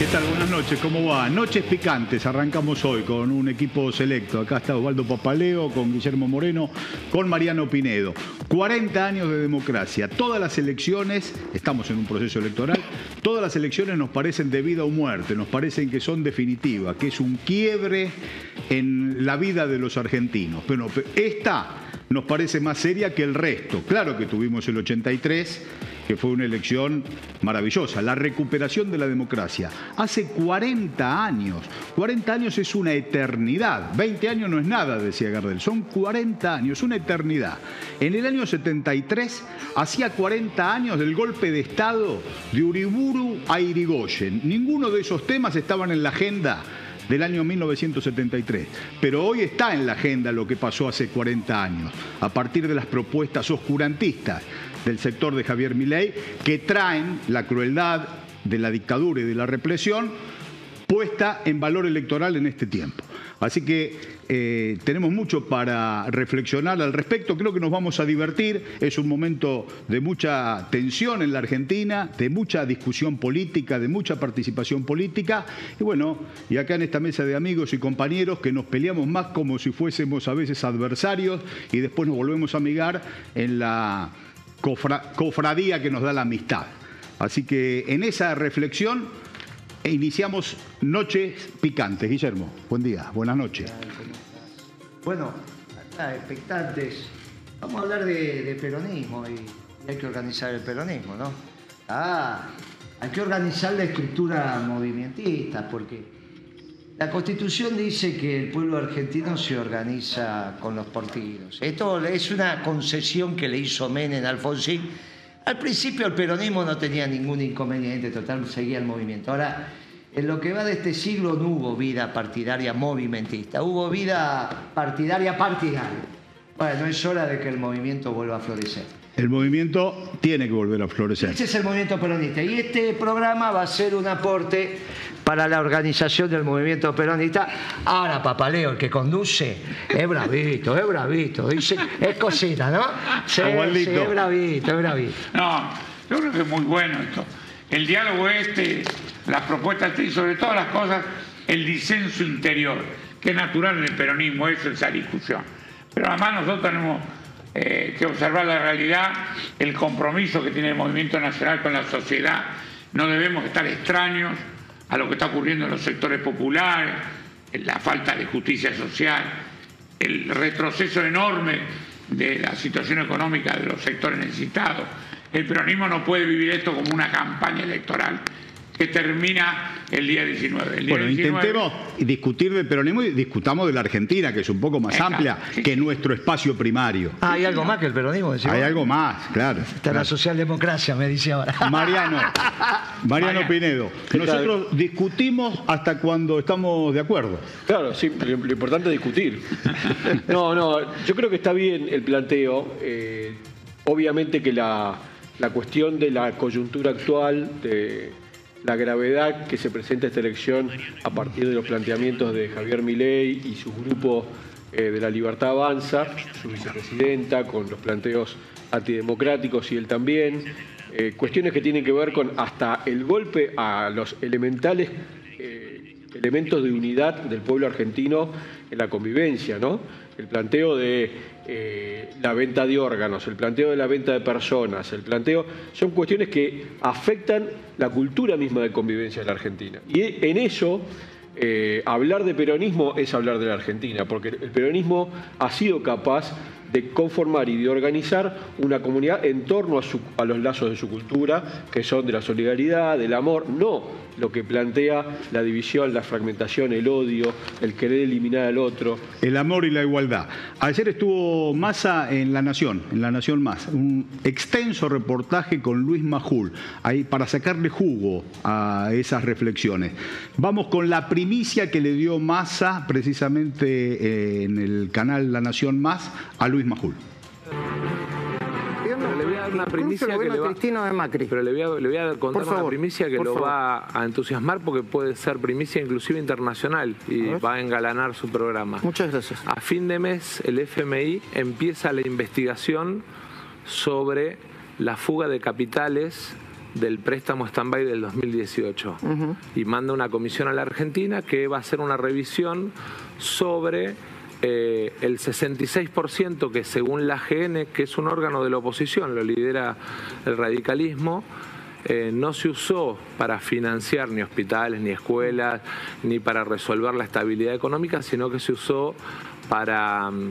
¿Qué tal? Buenas noches, ¿cómo va? Noches picantes, arrancamos hoy con un equipo selecto. Acá está Osvaldo Papaleo, con Guillermo Moreno, con Mariano Pinedo. 40 años de democracia. Todas las elecciones, estamos en un proceso electoral, todas las elecciones nos parecen de vida o muerte, nos parecen que son definitivas, que es un quiebre en la vida de los argentinos. Pero esta nos parece más seria que el resto. Claro que tuvimos el 83 que fue una elección maravillosa, la recuperación de la democracia. Hace 40 años, 40 años es una eternidad, 20 años no es nada, decía Gardel, son 40 años, una eternidad. En el año 73, hacía 40 años del golpe de Estado de Uriburu a Irigoyen. Ninguno de esos temas estaban en la agenda del año 1973. Pero hoy está en la agenda lo que pasó hace 40 años, a partir de las propuestas oscurantistas del sector de Javier Milei, que traen la crueldad de la dictadura y de la represión puesta en valor electoral en este tiempo. Así que eh, tenemos mucho para reflexionar al respecto. Creo que nos vamos a divertir. Es un momento de mucha tensión en la Argentina, de mucha discusión política, de mucha participación política. Y bueno, y acá en esta mesa de amigos y compañeros que nos peleamos más como si fuésemos a veces adversarios y después nos volvemos a amigar en la cofradía que nos da la amistad. Así que en esa reflexión iniciamos Noches Picantes. Guillermo, buen día, buenas noches. Bueno, acá expectantes. Vamos a hablar de, peronismo y, hay que organizar el peronismo, ¿no? Ah, hay que organizar la estructura movimentista porque la Constitución dice que el pueblo argentino se organiza con los partidos. Esto es una concesión que le hizo Menem Alfonsín. Al principio el peronismo no tenía ningún inconveniente, total, seguía el movimiento. Ahora, en lo que va de este siglo no hubo vida partidaria movimentista, hubo vida partidaria partidaria. Bueno, es hora de que el movimiento vuelva a florecer. El movimiento tiene que volver a florecer. Ese es el movimiento peronista. Y este programa va a ser un aporte para la organización del movimiento peronista. Ahora, Papaleo, el que conduce, es bravito, es bravito. Dice, es cosita, ¿no? Sí, es bravito, es bravito. No, yo creo que es muy bueno esto. El diálogo este, las propuestas y sobre todas las cosas, el disenso interior, que es natural en el peronismo, eso es esa discusión. Pero además nosotros tenemos eh, que observar la realidad, el compromiso que tiene el movimiento nacional con la sociedad. No debemos estar extraños a lo que está ocurriendo en los sectores populares, la falta de justicia social, el retroceso enorme de la situación económica de los sectores necesitados. El peronismo no puede vivir esto como una campaña electoral que termina el día 19. bueno, intentemos discutir del peronismo y discutamos de la Argentina, que es un poco más amplia que nuestro espacio primario. Ah, hay algo más que el peronismo. Hay algo más, claro. Está la socialdemocracia, me dice ahora. Mariano, Mariano Pinedo, nosotros discutimos hasta cuando estamos de acuerdo. Claro, sí, lo, importante es discutir. no, no, yo creo que está bien el planteo. Eh, obviamente que la, la cuestión de la coyuntura actual, de la gravedad que se presenta esta elección a partir de los planteamientos de Javier Milei y su grupo eh, de la Libertad Avanza, su vicepresidenta, con los planteos antidemocráticos y él también, eh, cuestiones que tienen que ver con hasta el golpe a los elementales eh, elementos de unidad del pueblo argentino en la convivencia, ¿no? El planteo de eh, la venta de órganos, el planteo de la venta de personas, el planteo, son cuestiones que afectan la cultura misma de convivencia en la Argentina. Y en eso, eh, hablar de peronismo es hablar de la Argentina, porque el peronismo ha sido capaz de conformar y de organizar una comunidad en torno a, a, los lazos de su cultura, que son de la solidaridad, del amor, no lo que plantea la división, la fragmentación, el odio, el querer eliminar al otro. El amor y la igualdad. Ayer estuvo Massa en La Nación, en La Nación Más, un extenso reportaje con Luis Majul, ahí para sacarle jugo a esas reflexiones. Vamos con la primicia que le dio Massa precisamente eh, en el canal La Nación Más a Luis Majul una primicia que le va, de Macri. Pero le voy a, contar una primicia que lo va a entusiasmar porque puede ser primicia inclusive internacional y va a engalanar su programa. Muchas gracias. A fin de mes el FMI empieza la investigación sobre la fuga de capitales del préstamo stand-by del 2018 y manda una comisión a la Argentina que va a hacer una revisión sobre eh, el 66% que según la GN, que es un órgano de la oposición, lo lidera el radicalismo, eh, no se usó para financiar ni hospitales, ni escuelas, ni para resolver la estabilidad económica, sino que se usó para mm,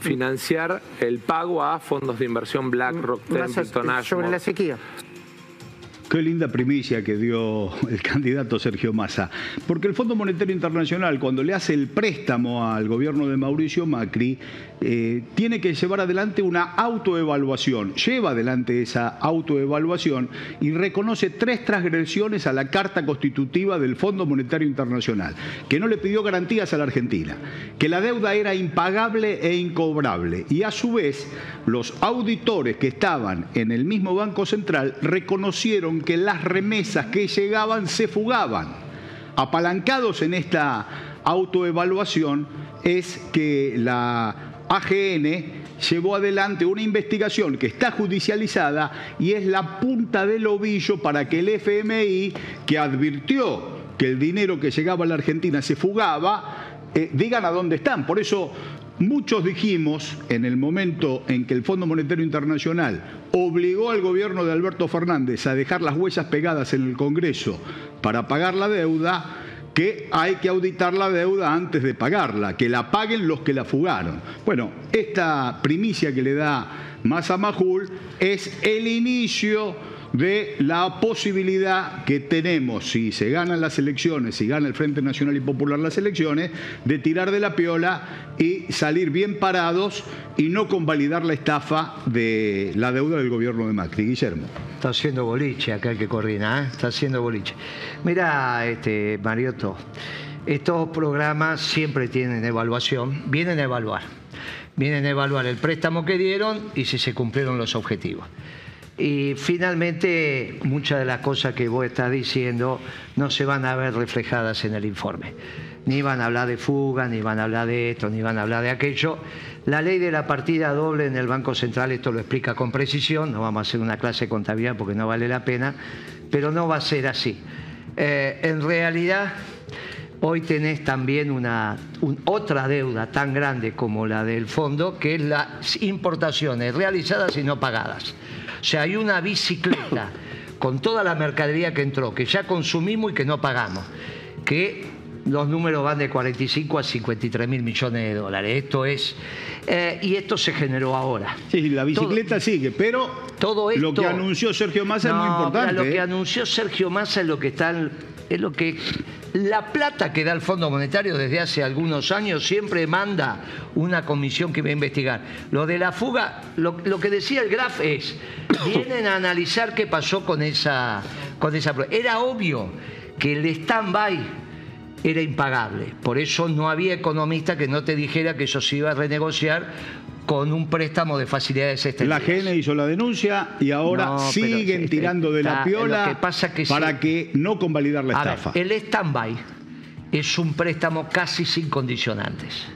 financiar el pago a fondos de inversión BlackRock, Templeton, Sobre la sequía. Qué linda primicia que dio el candidato Sergio Massa. Porque el Fondo Monetario Internacional, cuando le hace el préstamo al gobierno de Mauricio Macri, eh, tiene que llevar adelante una autoevaluación. Lleva adelante esa autoevaluación y reconoce tres transgresiones a la Carta Constitutiva del Fondo Monetario Internacional, que no le pidió garantías a la Argentina, que la deuda era impagable e incobrable. Y a su vez, los auditores que estaban en el mismo Banco Central reconocieron que las remesas que llegaban se fugaban. Apalancados en esta autoevaluación es que la AGN llevó adelante una investigación que está judicializada y es la punta del ovillo para que el FMI, que advirtió que el dinero que llegaba a la Argentina se fugaba, eh, digan a dónde están. Por eso Muchos dijimos en el momento en que el Fondo Monetario Internacional obligó al gobierno de Alberto Fernández a dejar las huellas pegadas en el Congreso para pagar la deuda, que hay que auditar la deuda antes de pagarla, que la paguen los que la fugaron. Bueno, esta primicia que le da Massa Majul es el inicio de la posibilidad que tenemos, si se ganan las elecciones, si gana el Frente Nacional y Popular las elecciones, de tirar de la piola y salir bien parados y no convalidar la estafa de la deuda del gobierno de Macri. Guillermo. Está haciendo boliche acá el que coordina, ¿eh? está haciendo boliche. Mira, este, Mariotto, estos programas siempre tienen evaluación, vienen a evaluar. Vienen a evaluar el préstamo que dieron y si se cumplieron los objetivos. Y finalmente, muchas de las cosas que vos estás diciendo no se van a ver reflejadas en el informe. Ni van a hablar de fuga, ni van a hablar de esto, ni van a hablar de aquello. La ley de la partida doble en el Banco Central esto lo explica con precisión, no vamos a hacer una clase de contabilidad porque no vale la pena, pero no va a ser así. Eh, en realidad, hoy tenés también una, otra deuda tan grande como la del fondo, que es las importaciones realizadas y no pagadas. O sea, hay una bicicleta con toda la mercadería que entró, que ya consumimos y que no pagamos, que los números van de 45 a 53 mil millones de dólares. Esto es. Eh, y esto se generó ahora. Sí, la bicicleta sigue, pero todo lo que anunció Sergio Massa es muy importante. Lo que ¿eh? anunció Sergio Massa es lo que está. Es lo que la plata que da el Fondo Monetario desde hace algunos años siempre manda una comisión que va a investigar. Lo de la fuga, lo, que decía el Graf es, vienen a analizar qué pasó con esa, con esa Era obvio que el stand-by era impagable. Por eso no había economista que no te dijera que eso se iba a renegociar con un préstamo de facilidades extendidas. La GN hizo la denuncia y ahora siguen tirando de la piola para que no convalidar la estafa. el stand-by es un préstamo casi sin condicionantes.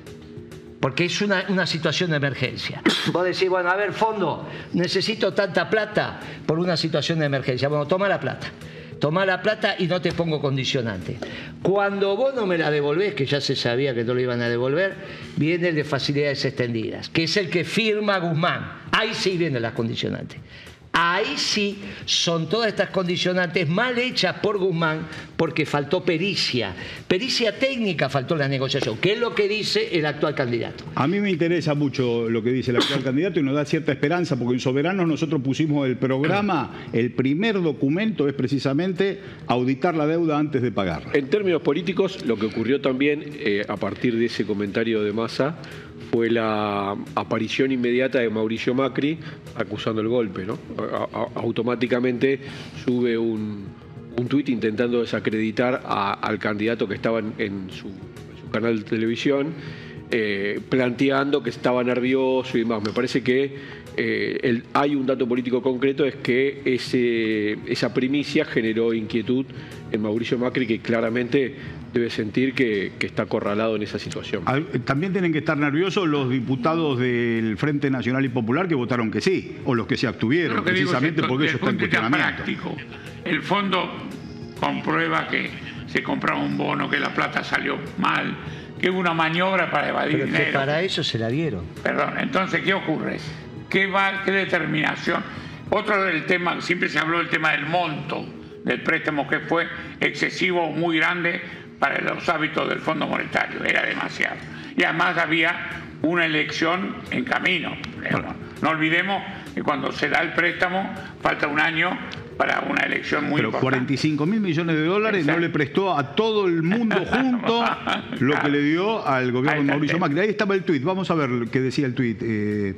Porque es una, una, situación de emergencia. Vos decís, bueno, a ver, fondo, necesito tanta plata por una situación de emergencia. Bueno, toma la plata toma la plata y no te pongo condicionante. Cuando vos no me la devolvés, que ya se sabía que no lo iban a devolver, viene el de facilidades extendidas, que es el que firma Guzmán. Ahí sí vienen las condicionantes. Ahí sí son todas estas condicionantes mal hechas por Guzmán porque faltó pericia. Pericia técnica faltó en la negociación, que es lo que dice el actual candidato. A mí me interesa mucho lo que dice el actual candidato y nos da cierta esperanza porque en Soberanos nosotros pusimos el programa, el primer documento es precisamente auditar la deuda antes de pagarla. En términos políticos, lo que ocurrió también eh, a partir de ese comentario de Massa fue la aparición inmediata de Mauricio Macri acusando el golpe. ¿no? automáticamente sube un, un tuit intentando desacreditar al candidato que estaba en, su, canal de televisión eh, planteando que estaba nervioso y demás. Me parece que eh, hay un dato político concreto, es que ese, esa primicia generó inquietud en Mauricio Macri, que claramente debe sentir que, está acorralado en esa situación. También tienen que estar nerviosos los diputados del Frente Nacional y Popular que votaron que sí, o los que se abstuvieron, precisamente porque ellos están en cuestionamiento. El fondo comprueba que se compraba un bono, que la plata salió mal, que hubo una maniobra para evadir Pero dinero. Que para eso se la dieron. Perdón, entonces, ¿qué ocurre? ¿Qué, va, qué determinación? Otro del tema, siempre se habló del tema del monto del préstamo que fue excesivo, muy grande para los hábitos del Fondo Monetario, era demasiado. Y además había una elección en camino. No olvidemos que cuando se da el préstamo falta un año para una elección muy Pero 45 mil millones de dólares no le prestó a todo el mundo junto lo que le dio al gobierno de Mauricio Macri. Ahí estaba el tuit, vamos a ver qué decía el tuit. Eh,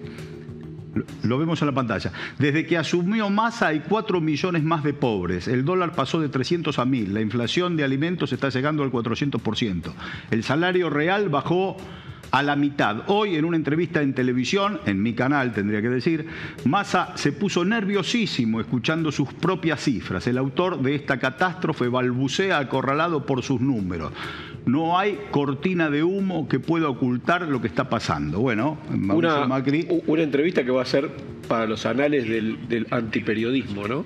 lo vemos en la pantalla. Desde que asumió Massa hay 4 millones más de pobres. El dólar pasó de 300 a 1000. La inflación de alimentos está llegando al 400%. El salario real bajó a la mitad. Hoy en una entrevista en televisión, en mi canal tendría que decir, Massa se puso nerviosísimo escuchando sus propias cifras. El autor de esta catástrofe balbucea acorralado por sus números. No hay cortina de humo que pueda ocultar lo que está pasando. Bueno, una, Macri... Una entrevista que va a ser para los anales del, antiperiodismo, ¿no?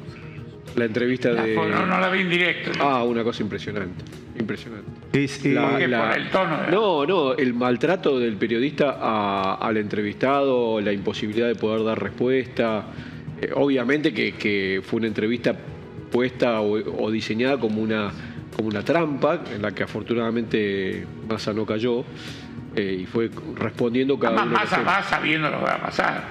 La entrevista de... No, no la vi en directo. Ah, una cosa impresionante. Impresionante. Es, eh, el tono No, no, el maltrato del periodista al entrevistado, la imposibilidad de poder dar respuesta. Eh, obviamente que, fue una entrevista puesta o, diseñada como una, como una trampa, en la que afortunadamente Massa no cayó, eh, y fue respondiendo cada Además, Massa va sabiendo lo que va a pasar.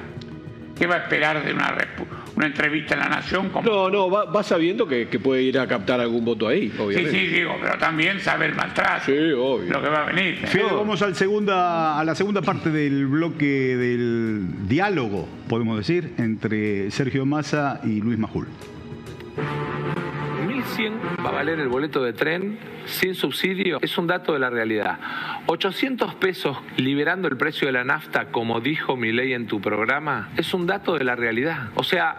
¿Qué va a esperar de una respuesta? Una entrevista en La Nación. No, no, va, sabiendo que, puede ir a captar algún voto ahí, obviamente. Sí, sí, digo, pero también sabe el maltrato. Sí, obvio. Lo que va a venir. vamos al segunda, a la segunda parte del bloque del diálogo, podemos decir, entre Sergio Massa y Luis Majul. 1.100 va a valer el boleto de tren sin subsidio es un dato de la realidad. 800 pesos liberando el precio de la nafta, como dijo mi ley en tu programa, es un dato de la realidad. O sea,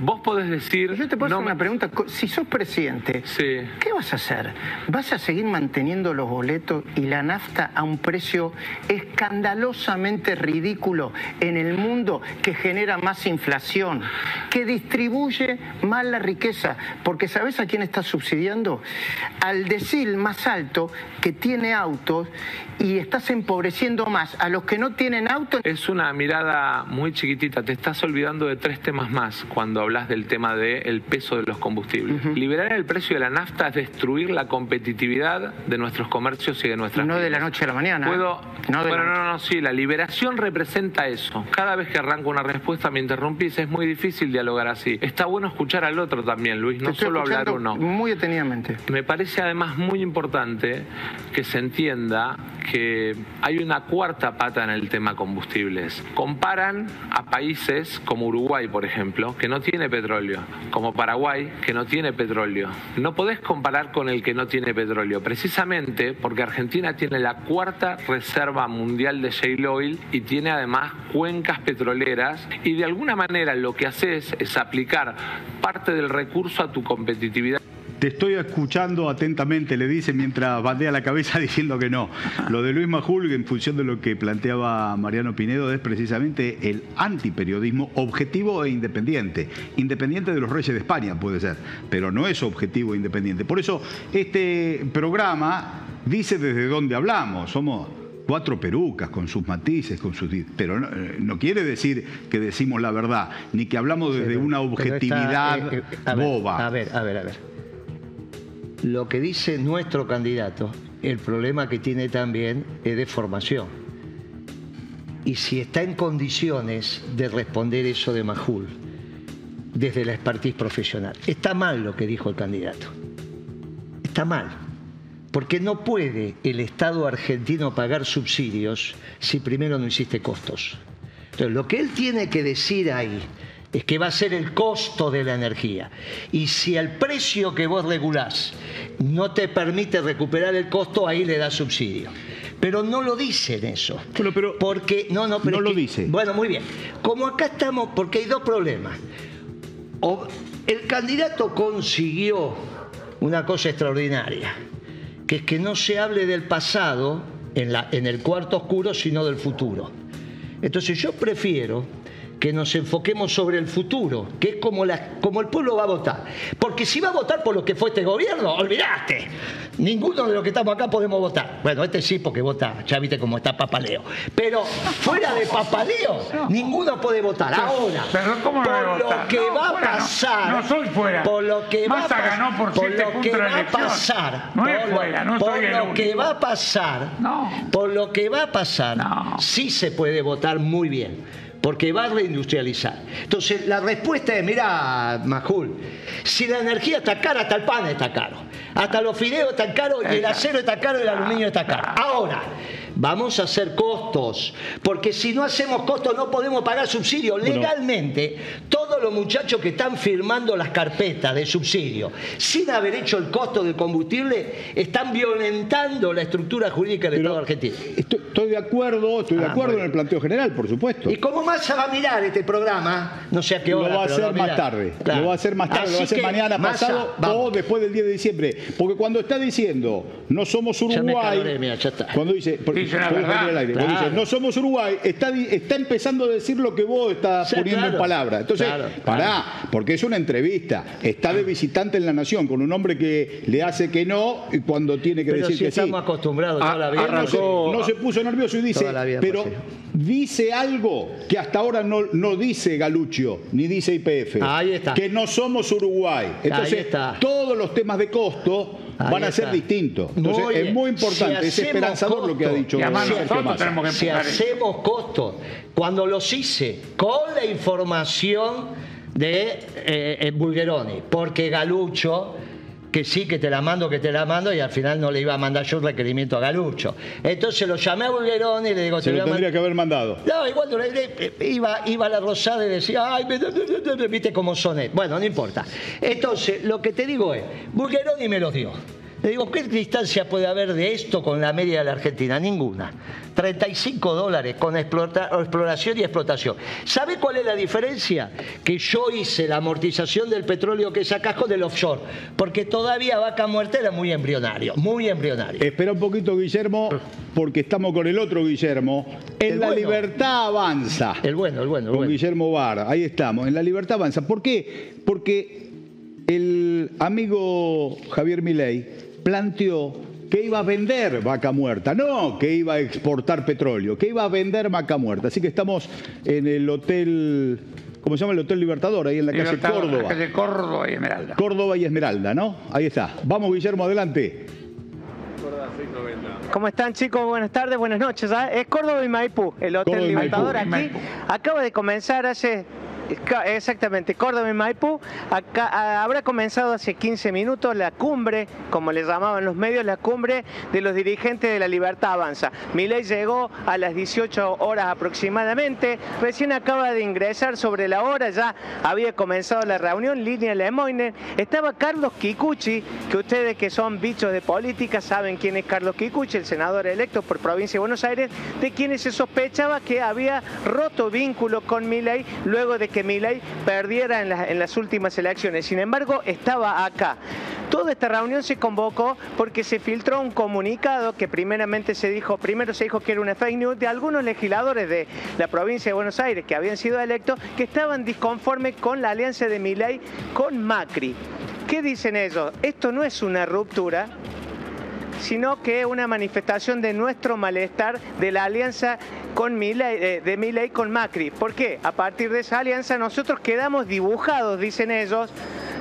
vos podés decir... Yo te puedo hacer una pregunta. Si sos presidente, ¿qué vas a hacer? ¿Vas a seguir manteniendo los boletos y la nafta a un precio escandalosamente ridículo en el mundo que genera más inflación, que distribuye más la riqueza? Porque ¿sabés a quién está subsidiando? Al decir más alto que tiene autos y estás empobreciendo más a los que no tienen autos. Es una mirada muy chiquitita. Te estás olvidando de tres temas más cuando hablas del tema del peso de los combustibles. Liberar el precio de la nafta es destruir la competitividad de nuestros comercios y de nuestras. No de la noche a la mañana. Puedo. No bueno, no, no, sí. La liberación representa eso. Cada vez que arranco una respuesta me interrumpís. Es muy difícil dialogar así. Está bueno escuchar al otro también, Luis. No solo hablar uno. Muy detenidamente. Me parece además muy muy importante que se entienda que hay una cuarta pata en el tema combustibles. Comparan a países como Uruguay, por ejemplo, que no tiene petróleo, como Paraguay, que no tiene petróleo. No podés comparar con el que no tiene petróleo, precisamente porque Argentina tiene la cuarta reserva mundial de shale oil y tiene además cuencas petroleras y de alguna manera lo que haces es aplicar parte del recurso a tu competitividad. Te estoy escuchando atentamente, le dice mientras bandea la cabeza diciendo que no. Lo de Luis Majul, en función de lo que planteaba Mariano Pinedo, es precisamente el antiperiodismo objetivo e independiente. Independiente de los reyes de España puede ser, pero no es objetivo e independiente. Por eso este programa dice desde dónde hablamos. Somos cuatro perucas con sus matices, con sus pero no, quiere decir que decimos la verdad, ni que hablamos desde una objetividad eh, eh, boba. a ver, a ver, a ver lo que dice nuestro candidato, el problema que tiene también es de formación. Y si está en condiciones de responder eso de Majul, desde la expertise profesional, está mal lo que dijo el candidato. Está mal. Porque no puede el Estado argentino pagar subsidios si primero no hiciste costos. Entonces, lo que él tiene que decir ahí es que va a ser el costo de la energía. Y si el precio que vos regulás no te permite recuperar el costo, ahí le da subsidio. pero no lo dicen eso. pero porque no, no, pero no lo dice. Bueno, muy bien. Como acá estamos, porque hay dos problemas. O el candidato consiguió una cosa extraordinaria, que es que no se hable del pasado en, la, en el cuarto oscuro, sino del futuro. Entonces yo prefiero que nos enfoquemos sobre el futuro, que es como, la, como el pueblo va a votar. Porque si va a votar por lo que fue este gobierno, olvidaste. Ninguno de los que estamos acá podemos votar. Bueno, este sí, porque vota, ya viste cómo está Papaleo. Pero fuera de Papaleo, ninguno puede votar. Ahora, ¿cómo por lo que va a pasar. No, soy fuera. Por lo que va, ganó por, por lo que va a pasar. No es fuera, no por lo que va a pasar. Por lo que va a pasar, sí se puede votar muy bien porque va a reindustrializar. Entonces, la respuesta es, mira, Majul, si la energía está cara, hasta el pan está caro, hasta los fideos están caros y el acero está caro y el aluminio está caro. Ahora, Vamos a hacer costos, porque si no hacemos costos no podemos pagar subsidio. Legalmente, todos los muchachos que están firmando las carpetas de subsidio sin haber hecho el costo del combustible están violentando la estructura jurídica del Estado argentino. Estoy, de acuerdo, estoy de ah, acuerdo en el planteo general, por supuesto. Y como Massa va a mirar este programa, no sé a qué hora. Lo va a hacer más tarde. Lo va a hacer más tarde, lo va a hacer mañana pasado o después del 10 de diciembre. Porque cuando está diciendo no somos Uruguay, cuando dice no somos Uruguay, está, está empezando a decir lo que vos estás poniendo en palabra. Entonces, pará, porque es una entrevista. Está de visitante en la Nación con un hombre que le hace que no y cuando tiene que decir que sí. estamos acostumbrados toda la vida. no, se, puso nervioso y dice, pero dice algo que hasta ahora no, no dice Galuccio ni dice IPF. Ahí está. Que no somos Uruguay. Entonces, todos los temas de costo van a ser distintos. Entonces es muy importante, es esperanzador lo que ha dicho. si hacemos costos, cuando los hice con la información de eh, eh, Bulgeroni, porque Galucho que sí, que te la mando, que te la mando, y al final no le iba a mandar yo un requerimiento a Galucho. Entonces lo llamé a Bulgeroni y le digo... Se lo tendría que haber mandado. No, igual iba, iba a la Rosada y decía, ay, viste cómo sonet. Bueno, no importa. Entonces, lo que te digo es, Bulgeroni me los dio. Le digo, ¿qué distancia puede haber de esto con la media de la Argentina? Ninguna. 35 dólares con exploración y explotación. ¿Sabe cuál es la diferencia? Que yo hice la amortización del petróleo que sacas con el offshore, porque todavía Vaca Muerta era muy embrionario, muy embrionario. Espera un poquito, Guillermo, porque estamos con el otro Guillermo. En la libertad avanza. El bueno, el bueno. con Guillermo Bar, ahí estamos. En la libertad avanza. ¿Por qué? Porque el amigo Javier Milei planteó que iba a vender vaca muerta, no que iba a exportar petróleo, que iba a vender vaca muerta. Así que estamos en el hotel, ¿cómo se llama el Hotel Libertador? Ahí en la calle Córdoba. La calle Córdoba y Esmeralda. Córdoba y Esmeralda, ¿no? Ahí está. Vamos, Guillermo, adelante. ¿Cómo están chicos? Buenas tardes, buenas noches. ¿ah? Es Córdoba y Maipú, el Hotel Libertador aquí. Acaba de comenzar hace Exactamente, Córdoba y Maipú. Acá, habrá comenzado hace 15 minutos la cumbre, como le llamaban los medios, la cumbre de los dirigentes de la Libertad Avanza. Milei llegó a las 18 horas aproximadamente, recién acaba de ingresar sobre la hora, ya había comenzado la reunión, línea Lemoyne. Estaba Carlos Kikuchi, que ustedes que son bichos de política saben quién es Carlos Kikuchi, el senador electo por provincia de Buenos Aires, de quienes se sospechaba que había roto vínculo con Milei luego de que Milei perdiera en, las últimas elecciones. Sin embargo, estaba acá. Toda esta reunión se convocó porque se filtró un comunicado que primeramente se dijo, primero se dijo que era una fake news de algunos legisladores de la provincia de Buenos Aires que habían sido electos que estaban disconformes con la alianza de Milei con Macri. ¿Qué dicen ellos? Esto no es una ruptura, sino que es una manifestación de nuestro malestar de la alianza con eh, de Milei con Macri. ¿Por qué? A partir de esa alianza nosotros quedamos dibujados, dicen ellos,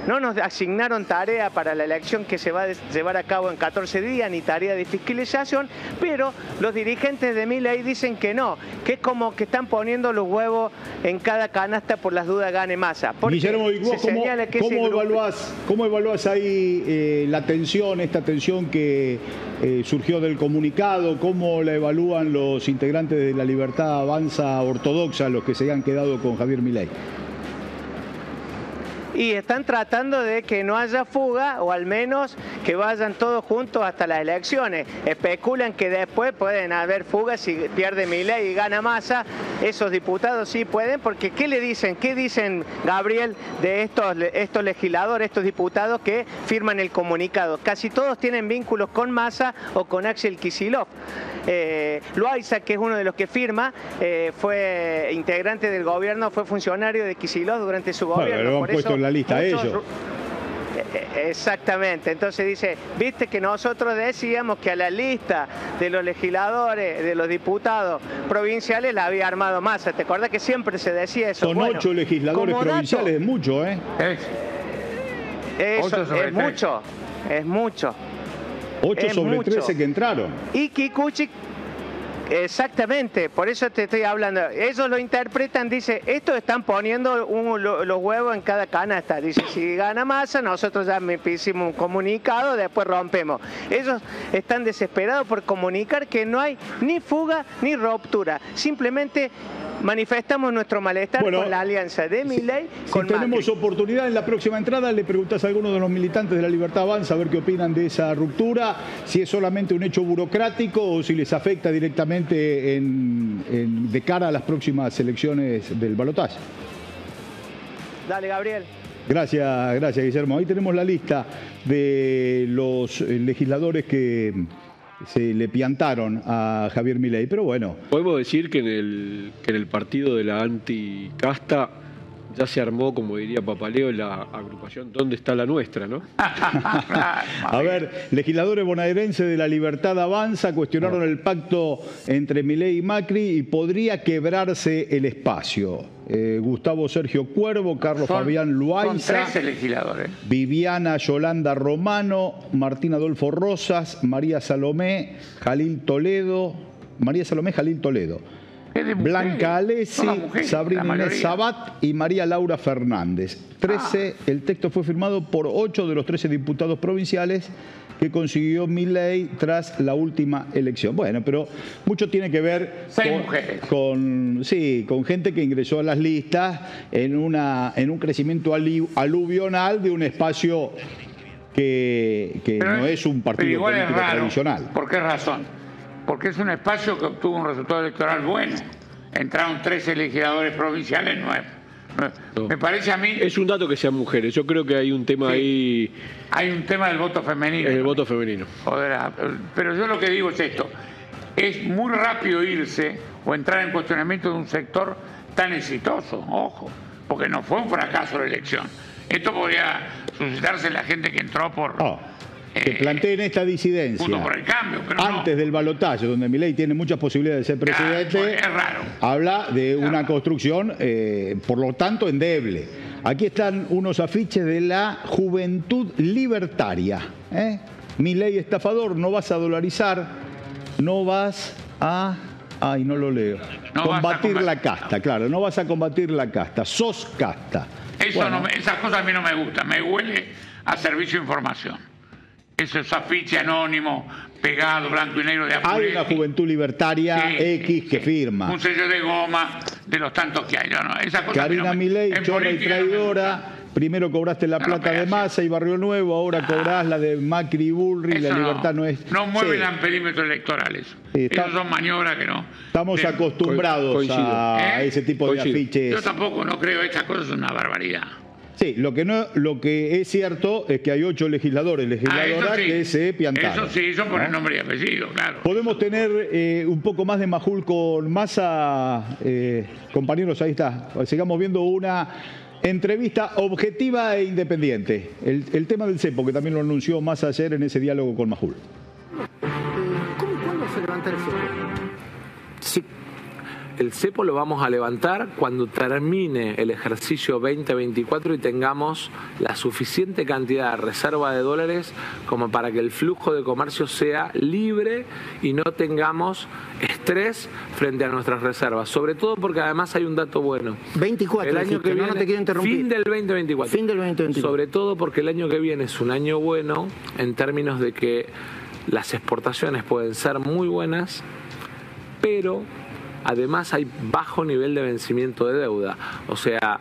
no nos asignaron tarea para la elección que se va a llevar a cabo en 14 días, ni tarea de fiscalización, pero los dirigentes de Milei dicen que no, que es como que están poniendo los huevos en cada canasta por las dudas gane masa. Guillermo, ¿cómo, evaluás, ahí eh, la tensión, esta tensión que eh, surgió del comunicado? ¿Cómo la evalúan los integrantes de la Libertad Avanza Ortodoxa, los que se han quedado con Javier Milei? Y están tratando de que no haya fuga o al menos que vayan todos juntos hasta las elecciones. Especulan que después pueden haber fugas si pierde Milei y gana Massa. Esos diputados sí pueden, porque ¿qué le dicen? ¿Qué dicen, Gabriel, de estos, estos legisladores, estos diputados que firman el comunicado? Casi todos tienen vínculos con Massa o con Axel Kisilov. Eh, Loaiza, que es uno de los que firma, eh, fue integrante del gobierno, fue funcionario de Kisilov durante su gobierno. La lista ellos. Eh, eh, exactamente, entonces dice, viste que nosotros decíamos que a la lista de los legisladores, de los diputados provinciales la había armado Massa, ¿te acuerdas que siempre se decía eso? Son ocho legisladores provinciales, es mucho, ¿eh? Eso, es mucho, es mucho. 8 sobre 13 que entraron. Y Kikuchi Exactamente, por eso te estoy hablando. Ellos lo interpretan, dice, estos están poniendo los huevos en cada canasta. Dice, si gana masa, nosotros ya me hicimos un comunicado, después rompemos. Ellos están desesperados por comunicar que no hay ni fuga ni ruptura. Simplemente manifestamos nuestro malestar con la alianza de Milei si, si tenemos oportunidad en la próxima entrada, le preguntas a algunos de los militantes de la Libertad Avanza a ver qué opinan de esa ruptura, si es solamente un hecho burocrático o si les afecta directamente en, de cara a las próximas elecciones del balotaje. Dale, Gabriel. Gracias, gracias, Guillermo. Ahí tenemos la lista de los eh, legisladores que se le piantaron a Javier Milei, pero bueno. Podemos decir que en el, que en el partido de la anticasta ya se armó, como diría Papaleo, la agrupación ¿Dónde está la nuestra? ¿no? a ver, legisladores bonaerenses de la Libertad Avanza cuestionaron el pacto entre Milei y Macri y podría quebrarse el espacio. Eh, Gustavo Sergio Cuervo, Carlos Fabián Luaiza, legisladores. Viviana Yolanda Romano, Martín Adolfo Rosas, María Salomé, Jalil Toledo, María Salomé Jalil Toledo. Blanca Alessi, Sabrina Inés Sabat y María Laura Fernández. 13, ah. El texto fue firmado por 8 de los 13 diputados provinciales que consiguió Milley tras la última elección. Bueno, pero mucho tiene que ver con, sí, con gente que ingresó a las listas en, una, en un crecimiento aluvional de un espacio que, no es, un partido político tradicional. ¿Por qué razón? Porque es un espacio que obtuvo un resultado electoral bueno. Entraron 13 legisladores provinciales nuevos me parece a mí. Es un dato que sean mujeres. Yo creo que hay un tema ahí. Hay un tema del voto femenino. El voto femenino. pero yo lo que digo es esto: es muy rápido irse o entrar en cuestionamiento de un sector tan exitoso, ojo, porque no fue un fracaso la elección. Esto podría suscitarse en la gente que entró por. Oh que planteen esta disidencia antes del balotaje, donde Milei tiene muchas posibilidades de ser presidente, habla de una construcción, eh, por lo tanto, endeble. Aquí están unos afiches de la juventud libertaria. ¿eh? Milei estafador, no vas a dolarizar, no vas a... Ay, no lo leo. combatir la casta, claro, no vas a combatir la casta, sos casta. Eso esas cosas a mí no me gustan, me huele a servicio de información esos afiche anónimo pegado blanco y negro de Hay una juventud libertaria X que firma. Un sello de goma de los tantos que hay. No, esa cosa Karina Milei, chorra y traidora. Primero cobraste la plata de Massa y Barrio Nuevo, ahora ah. cobrás la de Macri y Bullrich, la libertad no, es... No mueven sí. perímetros electorales. Esos son maniobras que no... Estamos acostumbrados a, ¿Eh? ese tipo de afiches. Yo tampoco no creo, estas cosas son una barbaridad. Sí, lo que, no, lo que es cierto es que hay ocho legisladores, legisladoras ah, que se piantaron. Eso sí, eso por el nombre y apellido, claro. Podemos tener eh, un poco más de Majul con masa, eh, compañeros, ahí está. Sigamos viendo una entrevista objetiva e independiente. El, tema del CEPO, que también lo anunció más ayer en ese diálogo con Majul. ¿Cómo, ¿Cuándo se levanta el CEPO? Sí el cepo lo vamos a levantar cuando termine el ejercicio 2024 y tengamos la suficiente cantidad de reserva de dólares como para que el flujo de comercio sea libre y no tengamos estrés frente a nuestras reservas. Sobre todo porque además hay un dato bueno. 24, el año que viene, no te quiero interrumpir. Fin del 2024. Fin del 2024. Sobre todo porque el año que viene es un año bueno en términos de que las exportaciones pueden ser muy buenas, pero Además hay bajo nivel de vencimiento de deuda. O sea,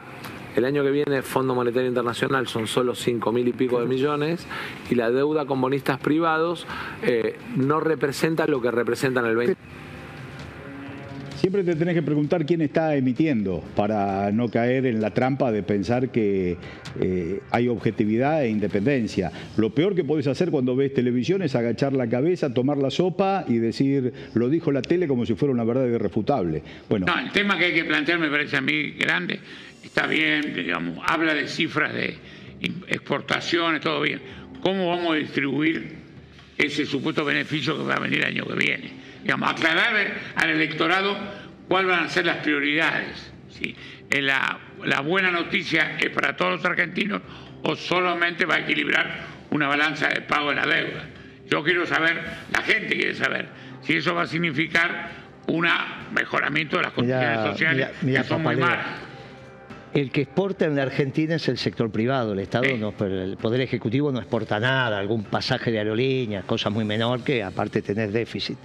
El año que viene, Fondo Monetario Internacional son solo 5 mil y pico de millones y la deuda con bonistas privados eh, no representa lo que representan el 20. Siempre te tenés que preguntar quién está emitiendo para no caer en la trampa de pensar que eh, hay objetividad e independencia. Lo peor que podés hacer cuando ves televisión es agachar la cabeza, tomar la sopa y decir, lo dijo la tele como si fuera una verdad irrefutable. Bueno. No, el tema que hay que plantear me parece a mí grande. Está bien, digamos, habla de cifras de exportaciones, todo bien. ¿Cómo vamos a distribuir ese supuesto beneficio que va a venir el año que viene? Digamos, aclarar al electorado cuáles van a ser las prioridades. ¿sí? La, la buena noticia es para todos los argentinos o solamente va a equilibrar una balanza de pago de la deuda. Yo quiero saber, la gente quiere saber, si eso va a significar un mejoramiento de las condiciones sociales que son muy malas. El que exporta en la Argentina es el sector privado, el Estado no, pero el Poder Ejecutivo no exporta nada, algún pasaje de aerolíneas, cosa muy menor que aparte tener déficit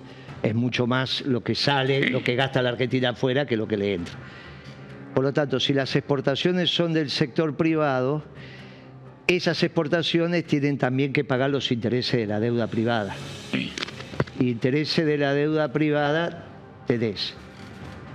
es mucho más lo que sale, lo que gasta la Argentina afuera que lo que le entra. Por lo tanto, si las exportaciones son del sector privado, esas exportaciones tienen también que pagar los intereses de la deuda privada. Intereses de la deuda privada tenés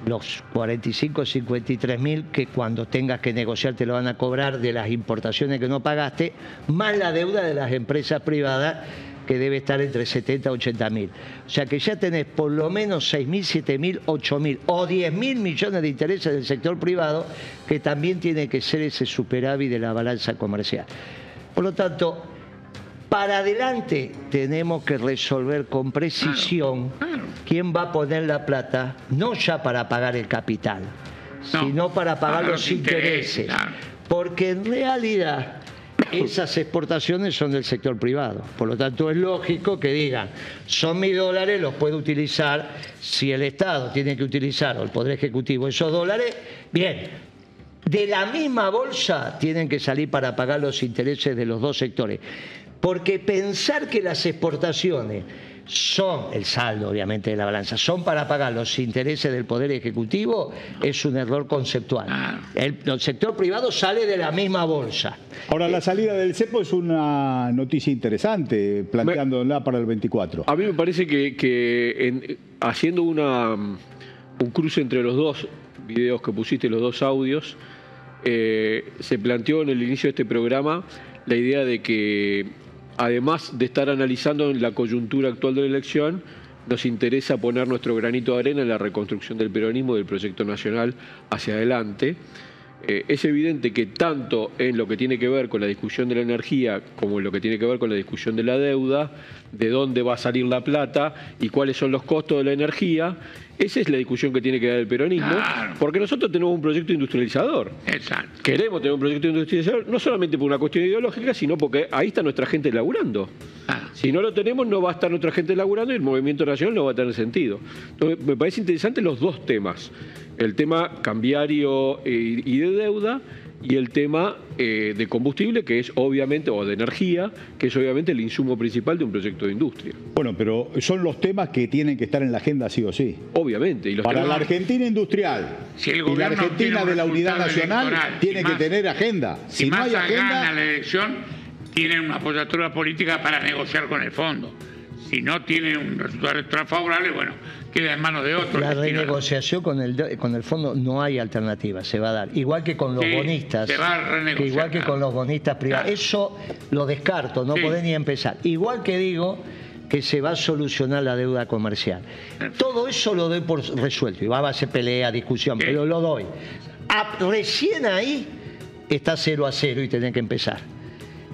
los 45 53 mil que cuando tengas que negociar te lo van a cobrar de las importaciones que no pagaste, más la deuda de las empresas privadas que debe estar entre 70 y 80 mil. O sea que ya tenés por lo menos 6 mil, 7 mil, 8 mil o 10 mil millones de intereses del sector privado que también tiene que ser ese superávit de la balanza comercial. Por lo tanto, para adelante tenemos que resolver con precisión quién va a poner la plata, no ya para pagar el capital, sino para pagar los, intereses. Porque en realidad esas exportaciones son del sector privado. Por lo tanto, es lógico que digan, son mis dólares, los puedo utilizar. Si el Estado tiene que utilizar, o el Poder Ejecutivo, esos dólares, bien. De la misma bolsa tienen que salir para pagar los intereses de los dos sectores. Porque pensar que las exportaciones son, el saldo obviamente de la balanza, son para pagar los intereses del Poder Ejecutivo, es un error conceptual. Ah. El, sector privado sale de la misma bolsa. Ahora, la salida del CEPO es una noticia interesante, planteándola para el 24. A mí me parece que, haciendo una, un cruce entre los dos videos que pusiste, los dos audios, eh, se planteó en el inicio de este programa la idea de que además de estar analizando la coyuntura actual de la elección, nos interesa poner nuestro granito de arena en la reconstrucción del peronismo del proyecto nacional hacia adelante. Eh, es evidente que tanto en lo que tiene que ver con la discusión de la energía como en lo que tiene que ver con la discusión de la deuda, de dónde va a salir la plata y cuáles son los costos de la energía, esa es la discusión que tiene que dar el peronismo, porque nosotros tenemos un proyecto industrializador. Exacto. Queremos tener un proyecto industrializador, no solamente por una cuestión ideológica, sino porque ahí está nuestra gente laburando. Si no lo tenemos, no va a estar nuestra gente laburando y el movimiento nacional no va a tener sentido. Entonces, me parece interesante los dos temas. El tema cambiario eh, y de deuda y el tema eh, de combustible, que es obviamente, o de energía, que es obviamente el insumo principal de un proyecto de industria. Bueno, pero son los temas que tienen que estar en la agenda sí o sí. Obviamente. Y Para la Argentina industrial y la Argentina de la unidad nacional tiene que tener agenda. Si, no hay agenda, gana la elección, tienen una apoyatura política para negociar con el fondo. Si no tienen un resultado electoral favorable, bueno, queda en manos de otros. La renegociación con el, con el fondo no hay alternativa, se va a dar. Igual que con los bonistas. Se va a que igual que con los bonistas privados. Eso lo descarto, no podés ni empezar. Igual que digo que se va a solucionar la deuda comercial. Todo eso lo doy por resuelto. Y va a ser pelea, discusión, pero lo doy. recién ahí está cero a cero y tenés que empezar.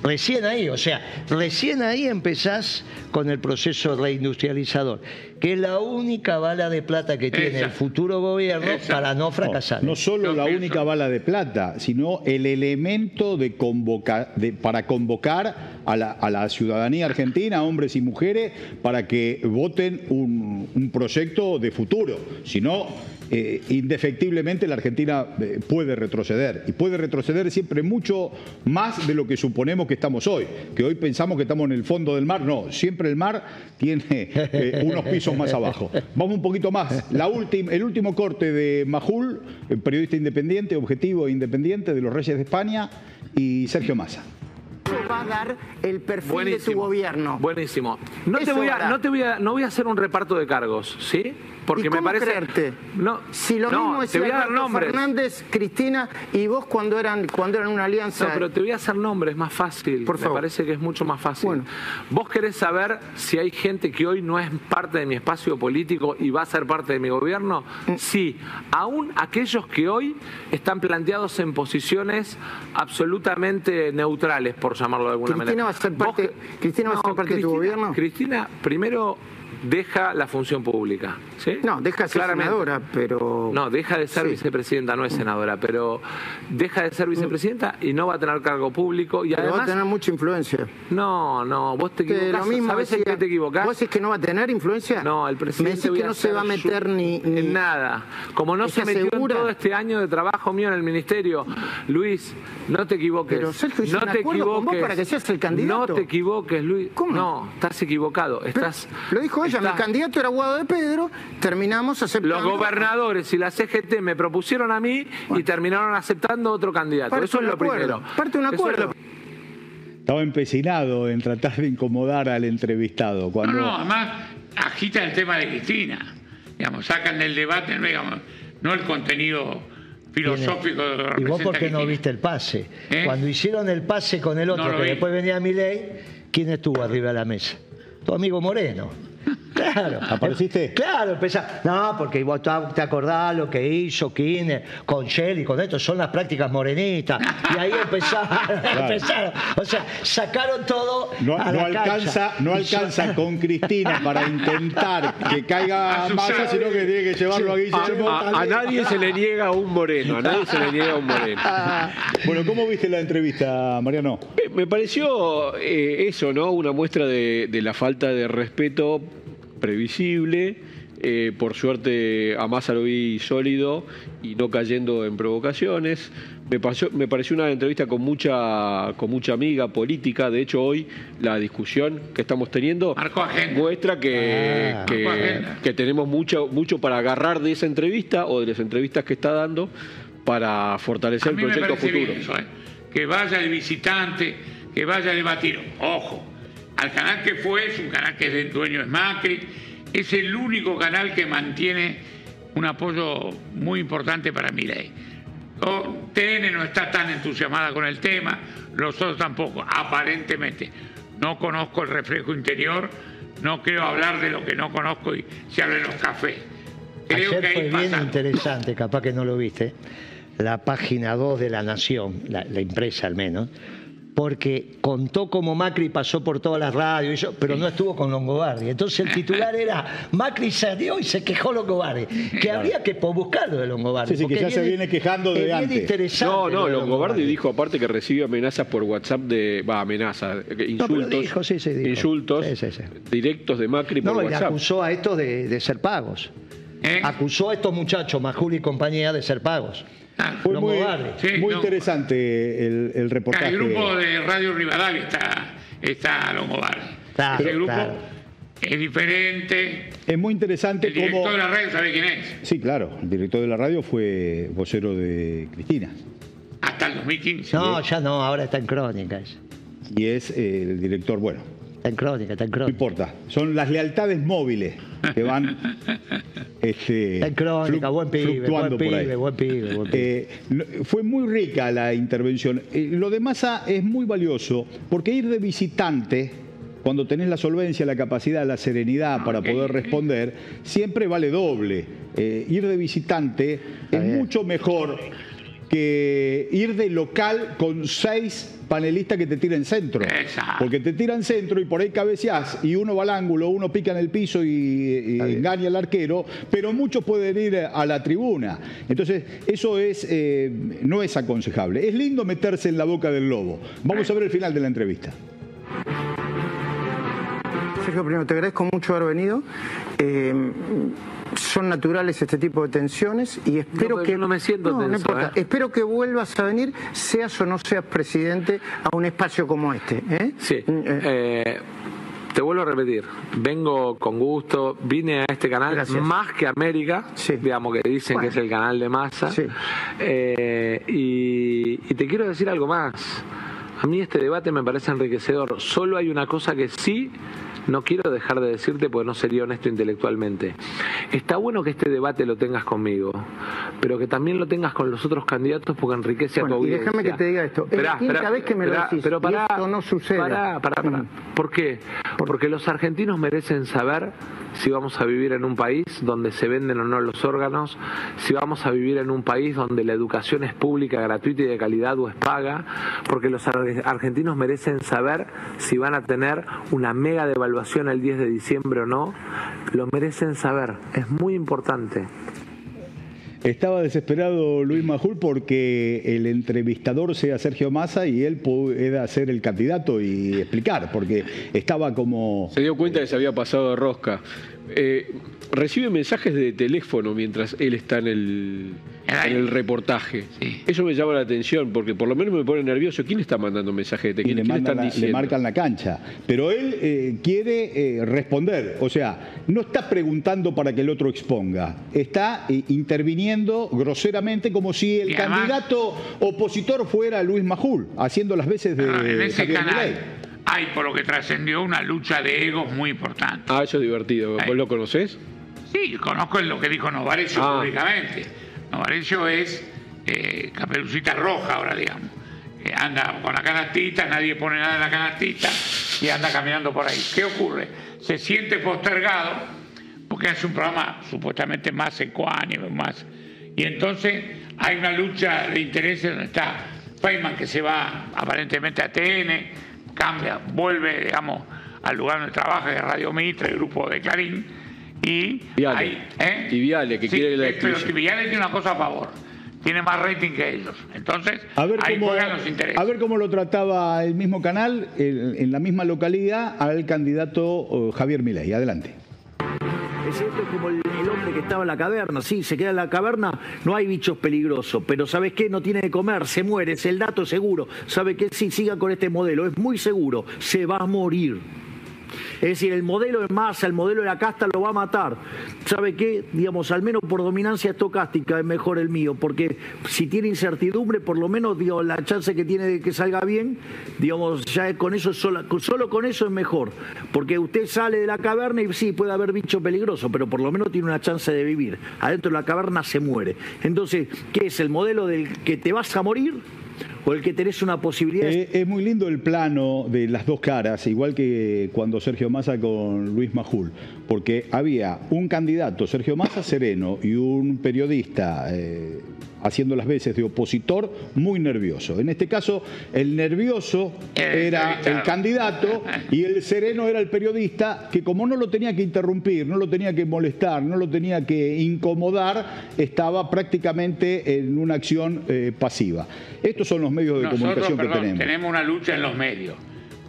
Recién ahí, o sea, recién ahí empezás con el proceso reindustrializador, que es la única bala de plata que tiene el futuro gobierno para no fracasar. No, solo la única bala de plata, sino el elemento de convocar, para convocar a la, ciudadanía argentina, hombres y mujeres, para que voten un, un proyecto de futuro. Si no, eh, indefectiblemente la Argentina eh, puede retroceder. Y puede retroceder siempre mucho más de lo que suponemos que estamos hoy, que hoy pensamos que estamos en el fondo del mar, no, siempre el mar tiene eh, unos pisos más abajo. Vamos un poquito más, la el último corte de Majul, periodista independiente, objetivo e independiente de los Reyes de España y Sergio Massa va a dar el perfil de tu gobierno. Buenísimo. No te, voy a, no te voy a, no voy a hacer un reparto de cargos, ¿sí? Porque me parece. Creerte? No, si lo mismo es Fernández, Cristina y vos cuando eran, cuando eran una alianza. No, pero te voy a hacer nombres, es más fácil. Por favor. Me parece que es mucho más fácil. Bueno. Vos querés saber si hay gente que hoy no es parte de mi espacio político y va a ser parte de mi gobierno. Mm. Sí, aún aquellos que hoy están planteados en posiciones absolutamente neutrales, por llamarlo de alguna Cristina manera. Va a ser parte, Cristina va a ser parte de tu gobierno. Cristina, primero deja la función pública. ¿sí? No, deja de ser senadora, pero... No, deja de ser vicepresidenta, no es senadora, pero deja de ser vicepresidenta y no va a tener cargo público. Y además... va a tener mucha influencia. No, no, vos te equivocás. ¿Sabés en qué te equivocás? ¿Vos decís que no va a tener influencia? No, el presidente... Me que no se va a meter ni, En nada. Como no se metió en todo este año de trabajo mío en el ministerio, Luis, no te equivoques. Pero no te equivoques. para que seas el candidato. No te equivoques, Luis. ¿Cómo? No, estás equivocado. Estás... lo dijo ella, mi candidato era Guado de Pedro, terminamos aceptando... Los gobernadores y la CGT me propusieron a mí y terminaron aceptando otro candidato. Eso es lo primero. Parte de un acuerdo. Estaba empecinado en tratar de incomodar al entrevistado. Cuando... No, no, además agita el tema de Cristina. Digamos, sacan del debate, digamos, no el contenido filosófico de lo Y vos porque no viste el pase. ¿Eh? Cuando hicieron el pase con el otro, que después venía Milei, ¿quién estuvo arriba de la mesa? Tu amigo Moreno. Claro. ¿Apareciste? Claro, empezá. No, porque vos te acordás lo que hizo Kirchner con Shell y con esto, son las prácticas morenitas. Y ahí empezaron, O sea, sacaron todo. No, a la alcanza, no alcanza con Cristina para intentar que caiga masa, sino que tiene que llevarlo a Guillermo. A, nadie se le niega un moreno, a nadie se le niega un moreno. bueno, ¿cómo viste la entrevista, Mariano? Me, pareció eh, eso, ¿no? Una muestra de, de la falta de respeto previsible. Eh, por suerte a Massa lo vi sólido y no cayendo en provocaciones. Me, me pareció una entrevista con mucha, con mucha amiga política. De hecho, hoy la discusión que estamos teniendo muestra que, ah. que, tenemos mucho, mucho para agarrar de esa entrevista o de las entrevistas que está dando para fortalecer el proyecto futuro. ¿eh? Que vaya el visitante, que vaya a debatir. Ojo, al canal que fue, es un canal que es del dueño de Macri, es el único canal que mantiene un apoyo muy importante para mi ley. TN no está tan entusiasmada con el tema, los otros tampoco, aparentemente. No conozco el reflejo interior, no quiero hablar de lo que no conozco y se habla en los cafés. Creo que fue bien interesante, capaz que no lo viste, la página 2 de La Nación, la, la impresa al menos, porque contó cómo Macri pasó por todas las radios, pero no estuvo con Longobardi. Entonces el titular era Macri salió y se quejó Longobardi, que habría que buscarlo de Longobardi. Sí, sí, que ya se viene quejando de antes. No, no, Longobardi dijo aparte que recibe amenazas por WhatsApp de, va, amenazas, insultos, insultos directos de Macri por WhatsApp. No, y acusó a esto de, ser pagos. ¿Eh? Acusó a estos muchachos, Majuli y compañía, de ser pagos. Ah, Fue muy, muy interesante el, reportaje. El grupo de Radio Rivadavia está, está Longobardi. Ese grupo es diferente. Es muy interesante. El director de la radio, ¿sabe quién es? Sí, claro. El director de la radio fue vocero de Cristina. Hasta el 2015. No, ya no, ahora está en crónicas. Y es el director, bueno, Está en crónica, está en crónica. No importa, son las lealtades móviles que van este, está en crónica, buen pibe, buen pibe, buen pibe, buen pibe. Eh, fue muy rica la intervención. Eh, lo de Massa es muy valioso porque ir de visitante cuando tenés la solvencia, la capacidad, la serenidad para poder responder, siempre vale doble. Eh, ir de visitante es mucho mejor que ir de local con seis panelistas que te tiren centro. Porque te tiran centro y por ahí cabeceás y uno va al ángulo, uno pica en el piso y, engaña al arquero, pero muchos pueden ir a la tribuna. Entonces, eso es eh, no es aconsejable. Es lindo meterse en la boca del lobo. Vamos a ver el final de la entrevista. Sergio, primero te agradezco mucho haber venido. Eh, son naturales este tipo de tensiones y espero que no me siento no, no importa. ¿eh? espero que vuelvas a venir seas o no seas presidente a un espacio como este ¿eh? sí mm, eh. te vuelvo a repetir vengo con gusto vine a este canal más que América digamos que dicen que es el canal de masa y te quiero decir algo más a mí este debate me parece enriquecedor solo hay una cosa que sí no quiero dejar de decirte porque no sería honesto intelectualmente. Está bueno que este debate lo tengas conmigo, pero que también lo tengas con los otros candidatos porque enriquece a tu audiencia. Y déjame que te diga esto. Es la quinta vez que me lo decís pero para, esto no sucede. Pará, pará, pará. Mm. ¿Por qué? Porque los argentinos merecen saber si vamos a vivir en un país donde se venden o no los órganos, si vamos a vivir en un país donde la educación es pública, gratuita y de calidad o es paga, porque los argentinos merecen saber si van a tener una mega devaluación el 10 de diciembre o no, lo merecen saber. Es muy importante. Estaba desesperado Luis Majul porque el entrevistador sea Sergio Massa y él pueda ser el candidato y explicar, porque estaba como... Se dio cuenta que se había pasado de rosca. Eh, recibe mensajes de teléfono mientras él está en el, en el reportaje. Eso me llama la atención porque por lo menos me pone nervioso. ¿Quién está mandando mensajes de ¿Quién, le, le marcan la cancha. Pero él eh, quiere eh, responder. O sea, no está preguntando para que el otro exponga. Está interviniendo groseramente como si el candidato opositor fuera Luis Majul, haciendo las veces de. en ese canal hay, por lo que trascendió, una lucha de egos muy importante. Ah, eso es divertido. ¿Vos lo conocés? Sí, conozco lo que dijo Novarecio ah. públicamente. Novarecio es eh, caperucita roja ahora, digamos. anda con la canastita, nadie pone nada en la canastita y anda caminando por ahí. ¿Qué ocurre? Se siente postergado porque hace un programa supuestamente más ecuánime, más... Y entonces hay una lucha de intereses donde está Feynman que se va aparentemente a TN, cambia, vuelve, digamos, al lugar donde trabaja, de Radio Mitre, el grupo de Clarín, y Viale, ¿eh? y Viale que quiere la Pero Viale tiene una cosa a favor, tiene más rating que ellos. Entonces, a ver ahí cómo, los intereses. A ver cómo lo trataba el mismo canal, en la misma localidad, al candidato Javier Milei. Adelante. Es cierto, como el, hombre que estaba en la caverna. Sí, se queda en la caverna, no hay bichos peligrosos, pero ¿sabes qué? No tiene de comer, se muere, es el dato seguro. ¿Sabe qué? Sí, siga con este modelo, es muy seguro, se va a morir. Es decir, el modelo de masa, el modelo de la casta lo va a matar. ¿Sabe qué? Digamos, al menos por dominancia estocástica es mejor el mío, porque si tiene incertidumbre, por lo menos digo, la chance que tiene de que salga bien, digamos, ya con eso, solo, solo con eso es mejor. Porque usted sale de la caverna y sí, puede haber bicho peligroso, pero por lo menos tiene una chance de vivir. Adentro de la caverna se muere. Entonces, ¿qué es el modelo del que te vas a morir? O el que tenés una posibilidad. Eh, es muy lindo el plano de las dos caras, igual que cuando Sergio Massa con Luis Majul, porque había un candidato, Sergio Massa sereno, y un periodista. Eh, haciendo las veces de opositor, muy nervioso. En este caso, el nervioso era el candidato y el sereno era el periodista que como no lo tenía que interrumpir, no lo tenía que molestar, no lo tenía que incomodar, estaba prácticamente en una acción eh, pasiva. Estos son los medios de comunicación que tenemos. Tenemos una lucha en los medios,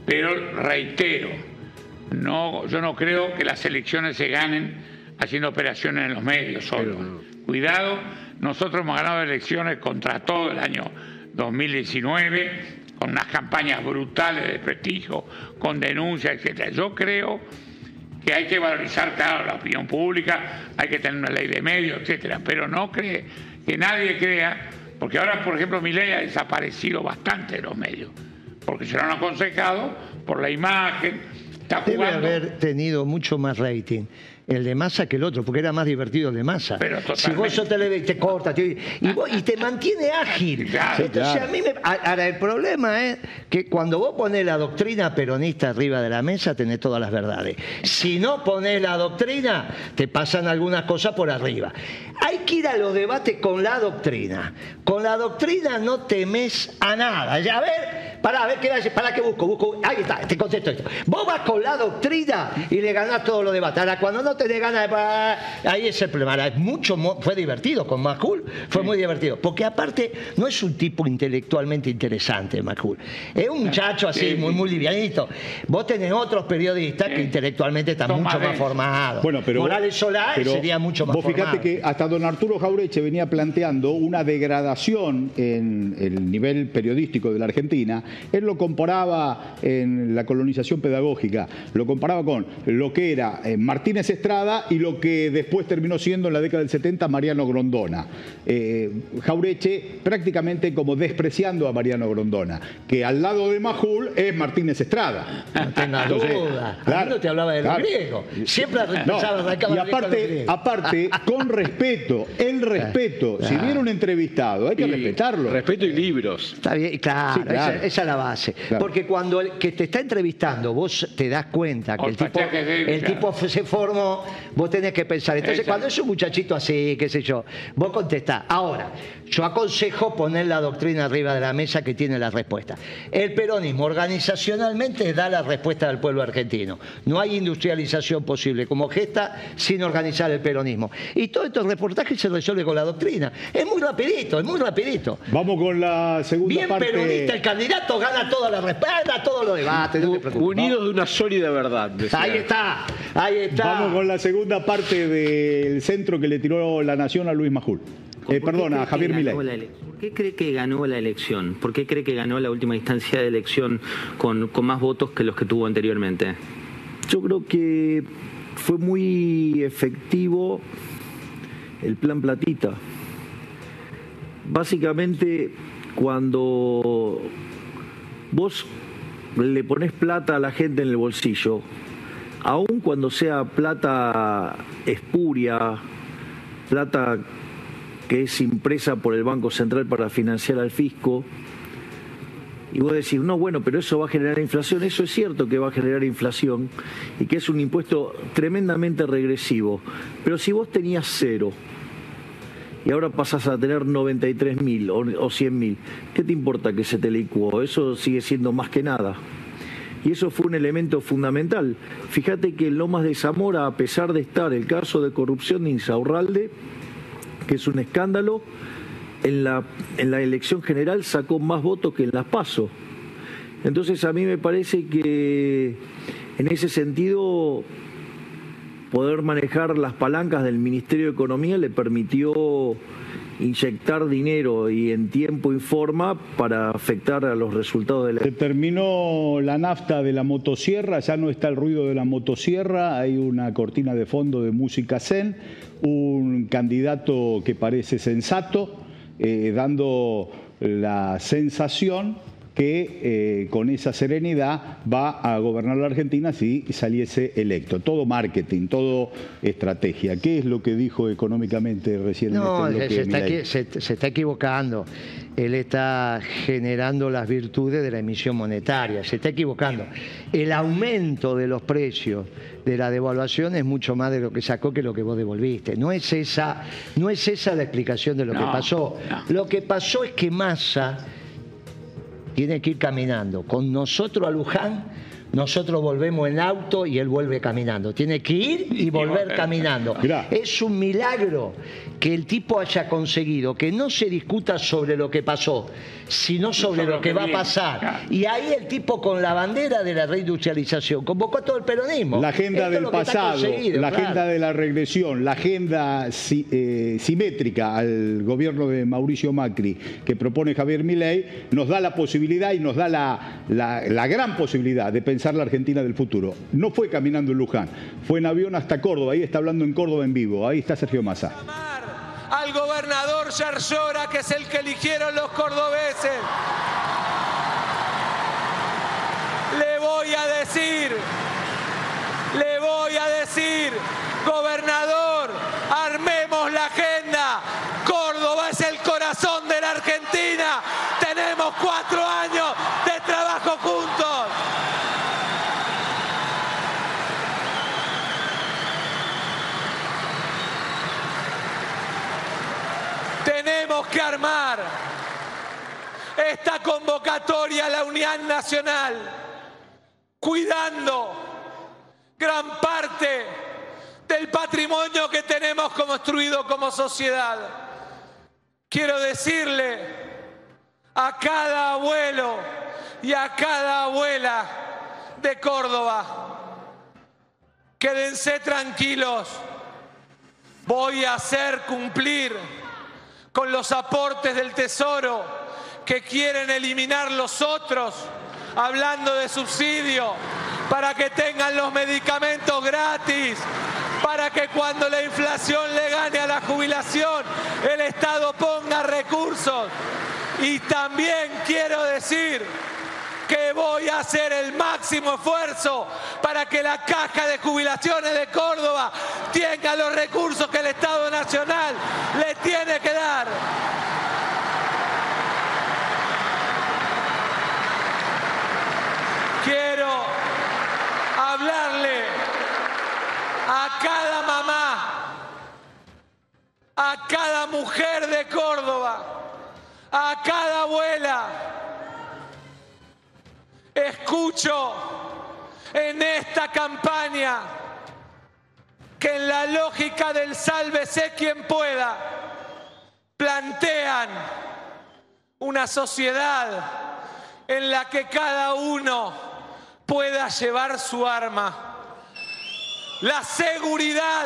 pero reitero, no, yo no creo que las elecciones se ganen haciendo operaciones en los medios solo. Cuidado nosotros hemos ganado elecciones contra todo el año 2019, con unas campañas brutales de prestigio, con denuncias, etc. Yo creo que hay que valorizar, claro, la opinión pública, hay que tener una ley de medios, etcétera, pero no cree que nadie crea, porque ahora, por ejemplo, mi ley ha desaparecido bastante de los medios, porque se lo han aconsejado por la imagen, está jugando. Debe haber tenido mucho más rating el de masa que el otro, porque era más divertido el de masa. Pero si vos sos te, te corta y, y, te mantiene ágil. Entonces, a mí me, ahora, el problema es que cuando vos pones la doctrina peronista arriba de la mesa, tenés todas las verdades. Si no pones la doctrina, te pasan algunas cosas por arriba. Hay que ir a los debates con la doctrina. Con la doctrina no temes a nada. Ya a ver, Para, a ver, ¿qué para qué busco? busco? Ahí está, te contesto esto. Vos vas con la doctrina y le ganás todo lo de batalla. Cuando no te dé ganas de... Ahí es el problema. mucho, fue divertido con Macul, fue muy divertido. Porque aparte, no es un tipo intelectualmente interesante, Macul. Es un muchacho así, muy, muy livianito. Vos tenés otros periodistas que intelectualmente están mucho más formados. Bueno, pero, Morales Solar sería mucho más vos fíjate que hasta don Arturo Jaureche venía planteando una degradación en el nivel periodístico de la Argentina. Él lo comparaba en la colonización pedagógica, lo comparaba con lo que era eh, Martínez Estrada y lo que después terminó siendo en la década del 70 Mariano Grondona. Eh, Jaureche prácticamente como despreciando a Mariano Grondona, que al lado de Majul es Martínez Estrada. No tenga duda. Claro, no te hablaba de los griegos. Siempre no, Y aparte, aparte, con respeto, el respeto. Si viene un entrevistado, hay que respetarlo. Respeto y libros. Está bien, claro, Esa, es la base. Porque cuando el que te está entrevistando, vos te das cuenta que el tipo, el tipo se formó, vos tenés que pensar. Entonces, cuando es un muchachito así, qué sé yo, vos contestás. Ahora, yo aconsejo poner la doctrina arriba de la mesa que tiene la respuesta. El peronismo organizacionalmente da la respuesta del pueblo argentino. No hay industrialización posible como gesta sin organizar el peronismo. Y todo estos reportajes se resuelve con la doctrina. Es muy rapidito, es muy rapidito. Vamos con la segunda Bien parte. Bien peronista, el candidato gana toda la respuesta, todos los debates. Unidos de una sólida verdad. Ahí está, ahí está. Vamos con la segunda parte del centro que le tiró la nación a Luis Majul. Eh, perdona, Javier Milei. ¿Por qué cree que ganó la elección? ¿Por qué cree que ganó la última instancia de elección con, con más votos que los que tuvo anteriormente? Yo creo que fue muy efectivo el plan platita. Básicamente, cuando vos le pones plata a la gente en el bolsillo, aun cuando sea plata espuria, plata que es impresa por el Banco Central para financiar al fisco, y vos decís, no, bueno, pero eso va a generar inflación. Eso es cierto que va a generar inflación y que es un impuesto tremendamente regresivo. Pero si vos tenías cero y ahora pasas a tener 93 mil o 100 mil, ¿qué te importa que se te licuó? Eso sigue siendo más que nada. Y eso fue un elemento fundamental. Fíjate que Lomas de Zamora, a pesar de estar el caso de corrupción de Insaurralde, que es un escándalo, en la, en la elección general sacó más votos que en las PASO. Entonces a mí me parece que en ese sentido poder manejar las palancas del Ministerio de Economía le permitió inyectar dinero y en tiempo y forma para afectar a los resultados de la... Se terminó la nafta de la motosierra, ya no está el ruido de la motosierra, hay una cortina de fondo de música zen, un candidato que parece sensato, eh, dando la sensación que eh, con esa serenidad va a gobernar la Argentina si saliese electo. Todo marketing, todo estrategia. ¿Qué es lo que dijo económicamente recién? No, este se, está se, está equivocando. Él está generando las virtudes de la emisión monetaria. Se está equivocando. El aumento de los precios de la devaluación es mucho más de lo que sacó que lo que vos devolviste. No es esa, no es esa la explicación de lo que pasó. Lo que pasó es que Massa tiene que ir caminando. Con nosotros a Luján, nosotros volvemos en auto y él vuelve caminando. Tiene que ir y volver caminando. Es un milagro que el tipo haya conseguido que no se discuta sobre lo que pasó, sino sobre lo que va a pasar. Y ahí el tipo con la bandera de la reindustrialización convocó a todo el peronismo. La agenda del pasado, la agenda de la regresión, la agenda eh, simétrica al gobierno de Mauricio Macri que propone Javier Milei, nos da la posibilidad y nos da la, la gran posibilidad de pensar la Argentina del futuro. No fue caminando en Luján, fue en avión hasta Córdoba, ahí está hablando en Córdoba en vivo, ahí está Sergio Massa al gobernador Yarzora, que es el que eligieron los cordobeses. Le voy a decir, le voy a decir, gobernador, armemos la agenda. Córdoba es el corazón de la Argentina. Tenemos cuatro años de trabajo juntos. Tenemos armar esta convocatoria a la unidad nacional, cuidando gran parte del patrimonio que tenemos construido como sociedad. Quiero decirle a cada abuelo y a cada abuela de Córdoba, quédense tranquilos, voy a hacer cumplir con los aportes del Tesoro que quieren eliminar los otros, hablando de subsidio, para que tengan los medicamentos gratis, para que cuando la inflación le gane a la jubilación, el Estado ponga recursos. Y también quiero decir que voy a hacer el máximo esfuerzo para que la caja de jubilaciones de Córdoba tenga los recursos que el Estado Nacional le tiene que dar. Quiero hablarle a cada mamá, a cada mujer de Córdoba, a cada abuela. Escucho en esta campaña que en la lógica del sálvese quien pueda plantean una sociedad en la que cada uno pueda llevar su arma. La seguridad,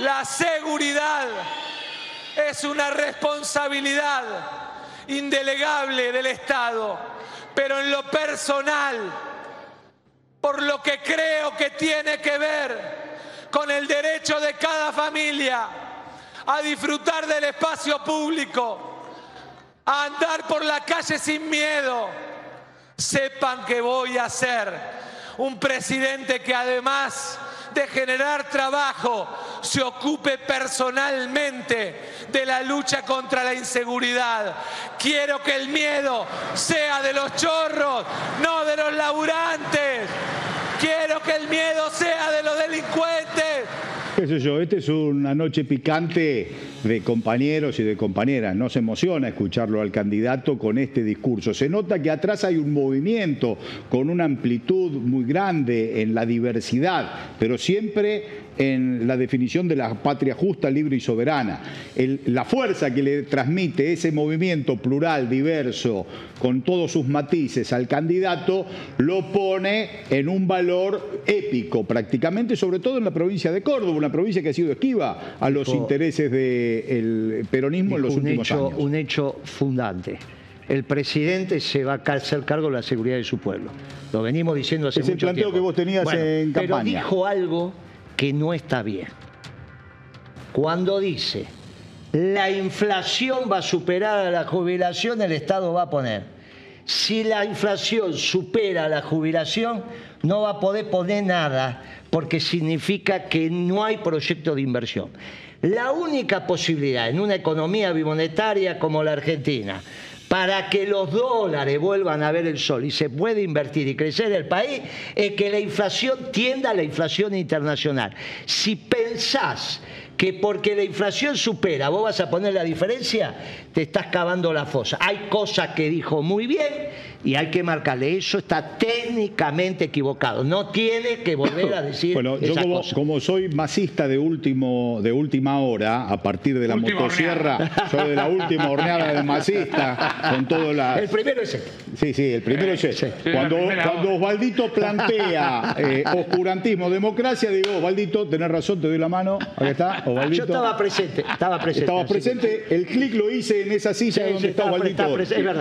la seguridad es una responsabilidad indelegable del Estado, pero en lo personal, por lo que creo que tiene que ver con el derecho de cada familia a disfrutar del espacio público, a andar por la calle sin miedo, sepan que voy a ser un presidente que además de generar trabajo, se ocupe personalmente de la lucha contra la inseguridad. Quiero que el miedo sea de los chorros, no de los laburantes. Quiero que el miedo sea de los delincuentes. ¿Qué sé yo? Esta es una noche picante de compañeros y de compañeras. No se emociona escucharlo al candidato con este discurso. Se nota que atrás hay un movimiento con una amplitud muy grande en la diversidad, pero siempre en la definición de la patria justa, libre y soberana. la fuerza que le transmite ese movimiento plural, diverso, con todos sus matices al candidato, lo pone en un valor épico prácticamente, sobre todo en la provincia de Córdoba, una provincia que ha sido esquiva a los intereses del peronismo en los últimos años. Un hecho fundante el presidente se va a hacer cargo de la seguridad de su pueblo. Lo venimos diciendo hace mucho tiempo. Es el planteo que vos tenías en campaña. Pero dijo algo que no está bien. Cuando dice, la inflación va a superar a la jubilación, el Estado va a poner. Si la inflación supera la jubilación, no va a poder poner nada, porque significa que no hay proyecto de inversión. La única posibilidad en una economía bimonetaria como la Argentina, para que los dólares vuelvan a ver el sol y se pueda invertir y crecer el país, es que la inflación tienda a la inflación internacional. Si pensás que porque la inflación supera, vos vas a poner la diferencia, te estás cavando la fosa. Hay cosas que dijo muy bien y hay que marcarle, eso está técnicamente equivocado, no tiene que volver a decir Bueno, yo como, soy masista de último de última hora, a partir de la motosierra, soy de la última horneada de masista, con todo la... El primero es Sí, sí, el primero es ese. Cuando, cuando Osvaldito plantea eh, oscurantismo, democracia, digo, Osvaldito, tenés razón, te doy la mano, aquí está, Yo estaba presente, estaba presente. Estaba presente, el clic lo hice en esa silla donde está Osvaldito.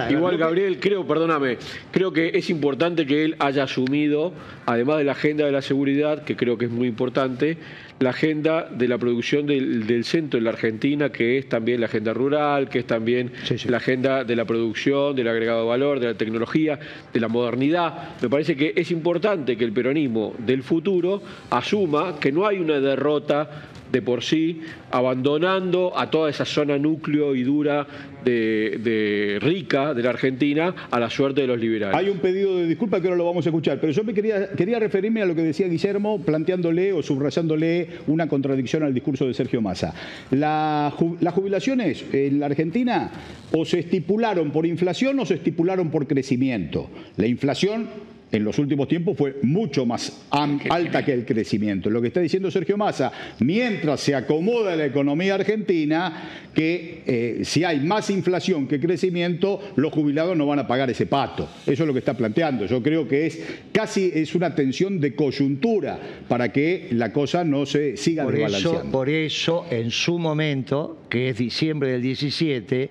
Igual, Gabriel, creo, perdóname, creo que es importante que él haya asumido, además de la agenda de la seguridad, que creo que es muy importante, la agenda de la producción del, centro en la Argentina, que es también la agenda rural, que es también la agenda de la producción, del agregado de valor, de la tecnología, de la modernidad. Me parece que es importante que el peronismo del futuro asuma que no hay una derrota de por sí, abandonando a toda esa zona núcleo y dura de, rica de la Argentina a la suerte de los liberales. Hay un pedido de disculpa que ahora lo vamos a escuchar, pero yo me quería, quería referirme a lo que decía Guillermo, planteándole o subrayándole una contradicción al discurso de Sergio Massa. las jubilaciones en la Argentina o se estipularon por inflación o se estipularon por crecimiento. La inflación en los últimos tiempos fue mucho más alta que el crecimiento. Lo que está diciendo Sergio Massa, mientras se acomoda la economía argentina, que eh, si hay más inflación que crecimiento, los jubilados no van a pagar ese pato. Eso es lo que está planteando. Yo creo que es casi es una tensión de coyuntura para que la cosa no se siga por desbalanceando. por eso, en su momento, que es diciembre del 17,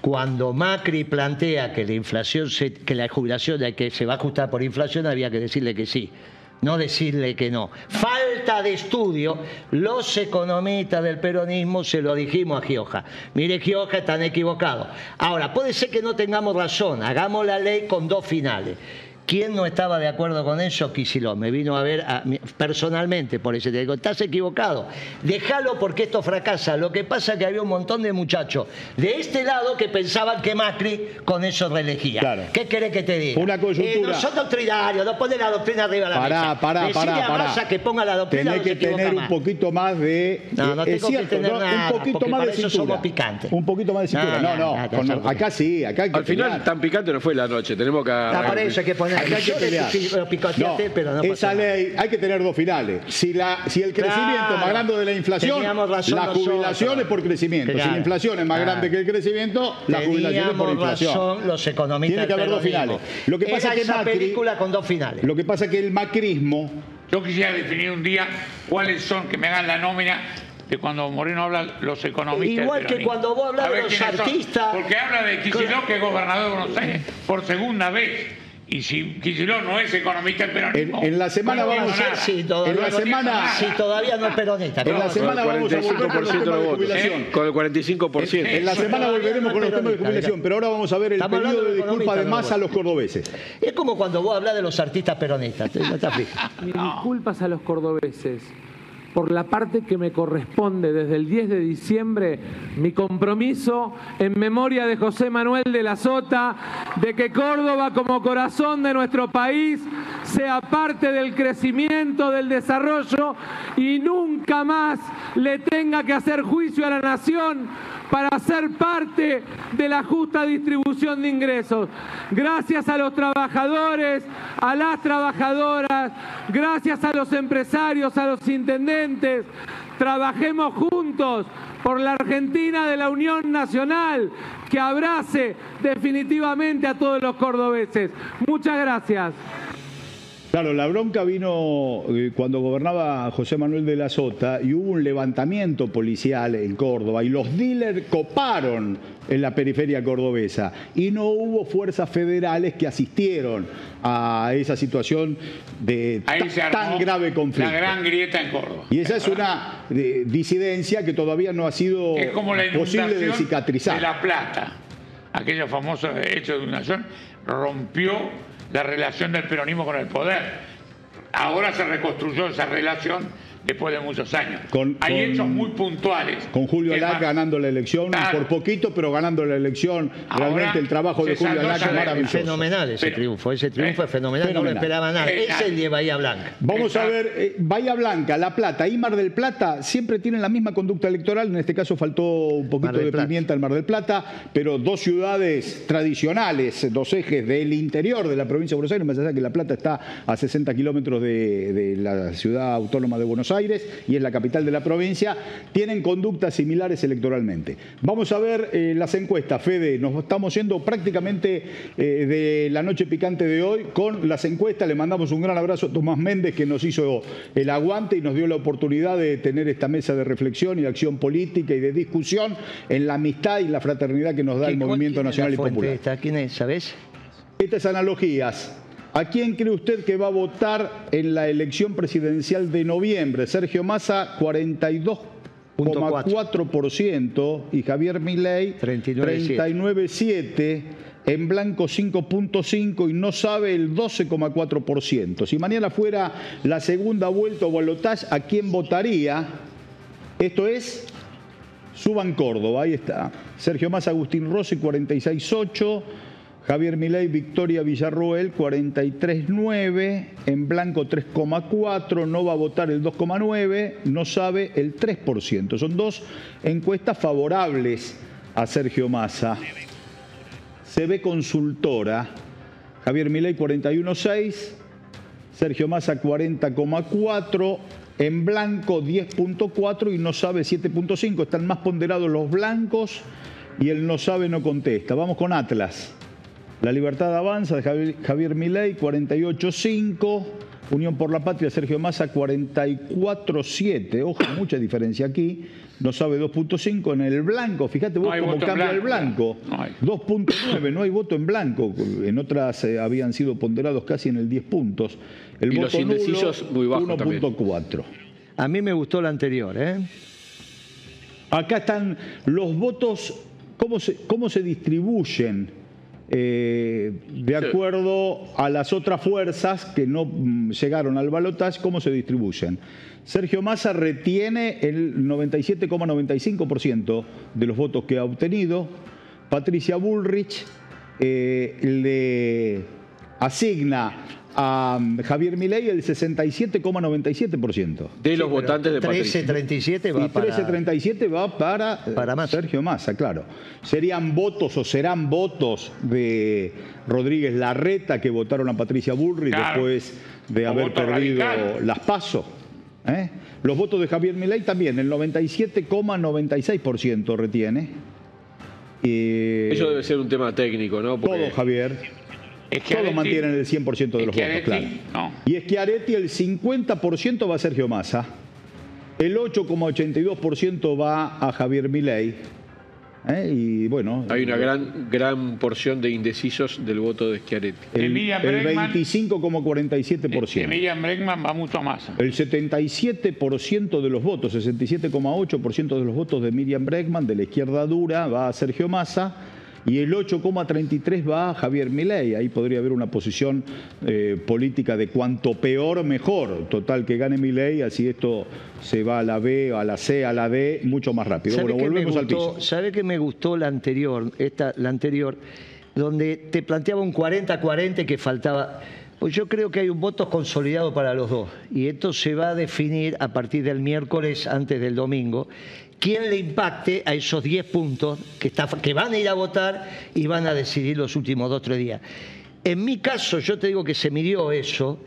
cuando Macri plantea que la jubilación se va a ajustar por inflación, había que decirle que sí, no decirle que no. Falta de estudio, los economistas del peronismo se lo dijimos a Gioja. Mire, Gioja están equivocados. Ahora, puede ser que no tengamos razón, hagamos la ley con dos finales. ¿Quién no estaba de acuerdo con eso? Quisiló. Me vino a ver personalmente por ese. Te digo, estás equivocado. Déjalo porque esto fracasa. Lo que pasa es que había un montón de muchachos de este lado que pensaban que Macri con eso reelegía. ¿Qué querés que te diga? Una coyuntura. Eh, no son doctrinarios, no ponen la doctrina arriba de la pará, mesa. Pará, pará, pará. que ponga la doctrina Tenés que tener un poquito más de... No, no tengo que tener nada, un poquito más de cintura. somos picantes. Un poquito más de cintura. No, no. acá sí, acá hay Al final tan picante no fue la noche. Tenemos que... Para eso hay que esa ley hay que tener dos finales. Si, la, si el crecimiento es más grande de la inflación, la jubilación es por crecimiento. Si la inflación es más grande que el crecimiento, la jubilación es por inflación. Razón los economistas Tiene que haber dos finales. Lo que pasa es que esa película con dos finales. Lo que pasa es que el macrismo yo quisiera definir un día cuáles son, que me hagan la nómina de cuando Moreno habla los economistas. Igual que cuando vos hablas de los artistas. Porque habla de Kicillof, que es gobernador de Buenos Aires, por segunda vez. Y si Kicillof no es económica el peronismo. En, la semana vamos a si todavía, en la semana, si todavía no es peronista. En la semana vamos a volver con los temas de jubilación. Con el 45%. En la semana volveremos con los temas de jubilación, pero ahora vamos a ver el pedido de disculpa de más a los cordobeses. Es como cuando vos hablas de los artistas peronistas. ¿te Mis disculpas a los cordobeses por la parte que me corresponde desde el 10 de diciembre, mi compromiso en memoria de José Manuel de la Sota, de que Córdoba como corazón de nuestro país sea parte del crecimiento, del desarrollo y nunca más le tenga que hacer juicio a la nación para ser parte de la justa distribución de ingresos. Gracias a los trabajadores, a las trabajadoras, gracias a los empresarios, a los intendentes, trabajemos juntos por la Argentina de la Unión Nacional, que abrace definitivamente a todos los cordobeses. Muchas gracias. Claro, la bronca vino eh, cuando gobernaba José Manuel de la Sota y hubo un levantamiento policial en Córdoba y los dealers coparon en la periferia cordobesa y no hubo fuerzas federales que asistieron a esa situación de tan grave conflicto. La gran grieta en Córdoba. Y esa es una disidencia que todavía no ha sido posible de cicatrizar. De La Plata, aquello famoso hecho de zona, rompió la relación del peronismo con el poder. Ahora se reconstruyó esa relación después de muchos años. Hay hechos muy puntuales. Con Julio Alac ganando la elección, por poquito, pero ganando la elección. Realmente el trabajo de Julio Alac es maravilloso. Fenomenal ese triunfo, ese triunfo es fenomenal, no lo esperaba nada. es el de Bahía Blanca. Vamos a ver, eh, Bahía Blanca, La Plata y Mar del Plata siempre tienen la misma conducta electoral, en este caso faltó un poquito de pimienta en Mar del Plata, pero dos ciudades tradicionales, dos ejes del interior de la provincia de Buenos Aires, más allá que La Plata está a 60 kilómetros de, de la ciudad autónoma de Buenos Aires y es la capital de la provincia, tienen conductas similares electoralmente. Vamos a ver eh, las encuestas, Fede, nos estamos yendo prácticamente eh, de la noche picante de hoy con las encuestas, le mandamos un gran abrazo a Tomás Méndez que nos hizo el aguante y nos dio la oportunidad de tener esta mesa de reflexión y de acción política y de discusión en la amistad y la fraternidad que nos da el Movimiento Nacional y Popular. ¿Quién es, sabes? Estas analogías ¿A quién cree usted que va a votar en la elección presidencial de noviembre? Sergio Massa, 42,4% y Javier Milei, 39,7%. En blanco 5.5 y no sabe el 12,4%. Si mañana fuera la segunda vuelta o balotaje, ¿a quién votaría? Esto es Suban Córdoba, ahí está. Sergio Más, Agustín Rossi, 46.8. Javier Milei, Victoria Villarroel, 43.9. En blanco, 3,4. No va a votar el 2,9. No sabe el 3%. Son dos encuestas favorables a Sergio Massa. Se ve consultora. Javier Milei 41.6, Sergio Massa 40,4, en blanco 10.4 y no sabe 7.5. Están más ponderados los blancos y el no sabe no contesta. Vamos con Atlas. La Libertad Avanza de Javier, Javier Milei 48.5. Unión por la Patria, Sergio Massa 44.7. Ojo, mucha diferencia aquí no sabe 2.5 en el blanco. Fíjate vos cómo cambia el blanco. 2.9, no hay voto en blanco. En otras eh, habían sido ponderados casi en el 10 puntos. El y voto los indecisos muy bajo 1.4. A mí me gustó la anterior, ¿eh? Acá están los votos, cómo se, cómo se distribuyen eh, de acuerdo a las otras fuerzas que no mm, llegaron al balotaje, cómo se distribuyen. Sergio Massa retiene el 97,95% de los votos que ha obtenido. Patricia Bullrich eh, le asigna a Javier Milei el 67,97%. De los votantes de Patricia. 1337 va y 1337 va para, para Sergio Massa, claro. Serían votos o serán votos de Rodríguez Larreta que votaron a Patricia Bullrich después de haber perdido las pasos. ¿eh? Los votos de Javier Milei también, el 97,96% retiene. Eso debe ser un tema técnico, ¿no? Todo, Javier. Todos mantienen el 100% de los votos, claro. Y Schiaretti el 50% va a Sergio Massa, el 8,82% va a Javier Milei ¿eh? Y bueno. Hay una gran, gran porción de indecisos del voto de Schiaretti. El, el 25,47%. Emilian Bregman va mucho más. El 77% de los votos, 67,8% de los votos de Miriam Bregman, de la izquierda dura, va a Sergio Massa y el 8,33 va a Javier Milei. Ahí podría haber una posición eh, política de cuanto peor, mejor. Total, que gane Milei, así esto se va a la B, a la C, a la D, mucho más rápido. Bueno, volvemos al piso. ¿Sabe que me gustó la anterior, esta, la anterior, donde te planteaba un 40-40 que faltaba... Pues yo creo que hay un voto consolidado para los dos y esto se va a definir a partir del miércoles antes del domingo quién le impacte a esos 10 puntos que, que van a ir a votar y van a decidir los últimos dos o tres días. En mi caso, yo te digo que se midió eso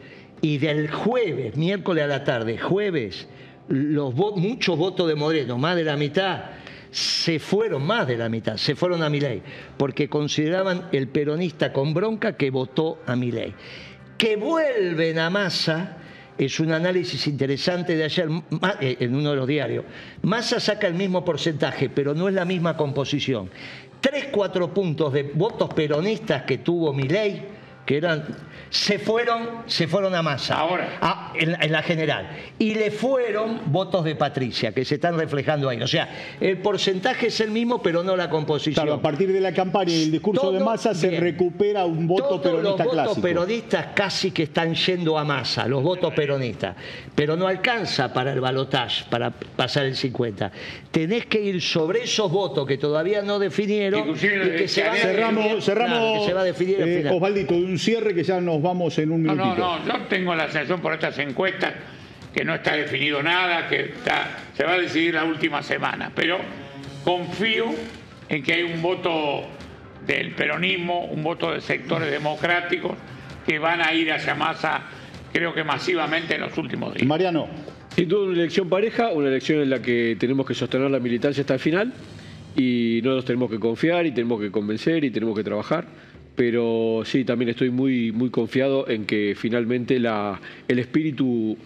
y del jueves, miércoles a la tarde, jueves, muchos votos de Moreno, más de la mitad, se fueron, más de la mitad, se fueron a Milei, porque consideraban el peronista con bronca que votó a Milei. Que vuelven a masa es un análisis interesante de ayer eh, en uno de los diarios. Massa saca el mismo porcentaje, pero no es la misma composición. Tres, cuatro puntos de votos peronistas que tuvo Milei, que eran se fueron, se fueron a masa. Ahora. en, la general. Y le fueron votos de Patricia, que se están reflejando ahí. O sea, el porcentaje es el mismo, pero no la composición. Claro, a partir de la campaña y el discurso de masa se recupera un voto peronista los votos peronistas casi que están yendo a masa, los votos peronistas. Pero no alcanza para el balotaje, para pasar el 50. Tenés que ir sobre esos votos que todavía no definieron y que se, va cerramos, cerramos, se va a definir al eh, final. Osvaldito, un cierre que ya nos vamos en un minutito. No, no, no, yo tengo la sensación por estas encuestas que no está definido nada, que está, se va a decidir la última semana, pero confío en que hay un voto del peronismo, un voto de sectores democráticos que van a ir hacia masa, creo que masivamente en los últimos días. Mariano. Sin duda una elección pareja, una elección en la que tenemos que sostener la militancia hasta el final y no nos tenemos que confiar y tenemos que convencer y tenemos que trabajar pero sí, también estoy muy, muy confiado en que finalmente la, el espíritu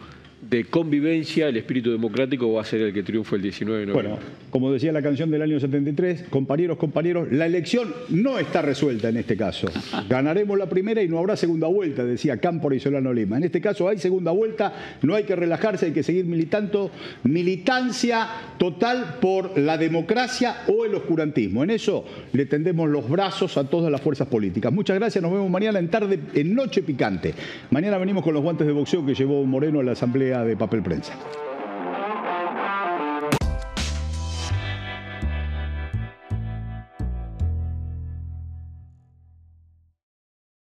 de convivencia, el espíritu democrático va a ser el que triunfe el 19 de noviembre. Bueno, como decía la canción del año 73, compañeros, compañeros, la elección no está resuelta en este caso. Ganaremos la primera y no habrá segunda vuelta, decía Cámpora y Solano Lima. En este caso hay segunda vuelta, no hay que relajarse, hay que seguir militando, militancia total por la democracia o el oscurantismo. En eso le tendemos los brazos a todas las fuerzas políticas. Muchas gracias, nos vemos mañana en tarde, en Noche Picante. Mañana venimos con los guantes de boxeo que llevó Moreno a la Asamblea de papel prensa.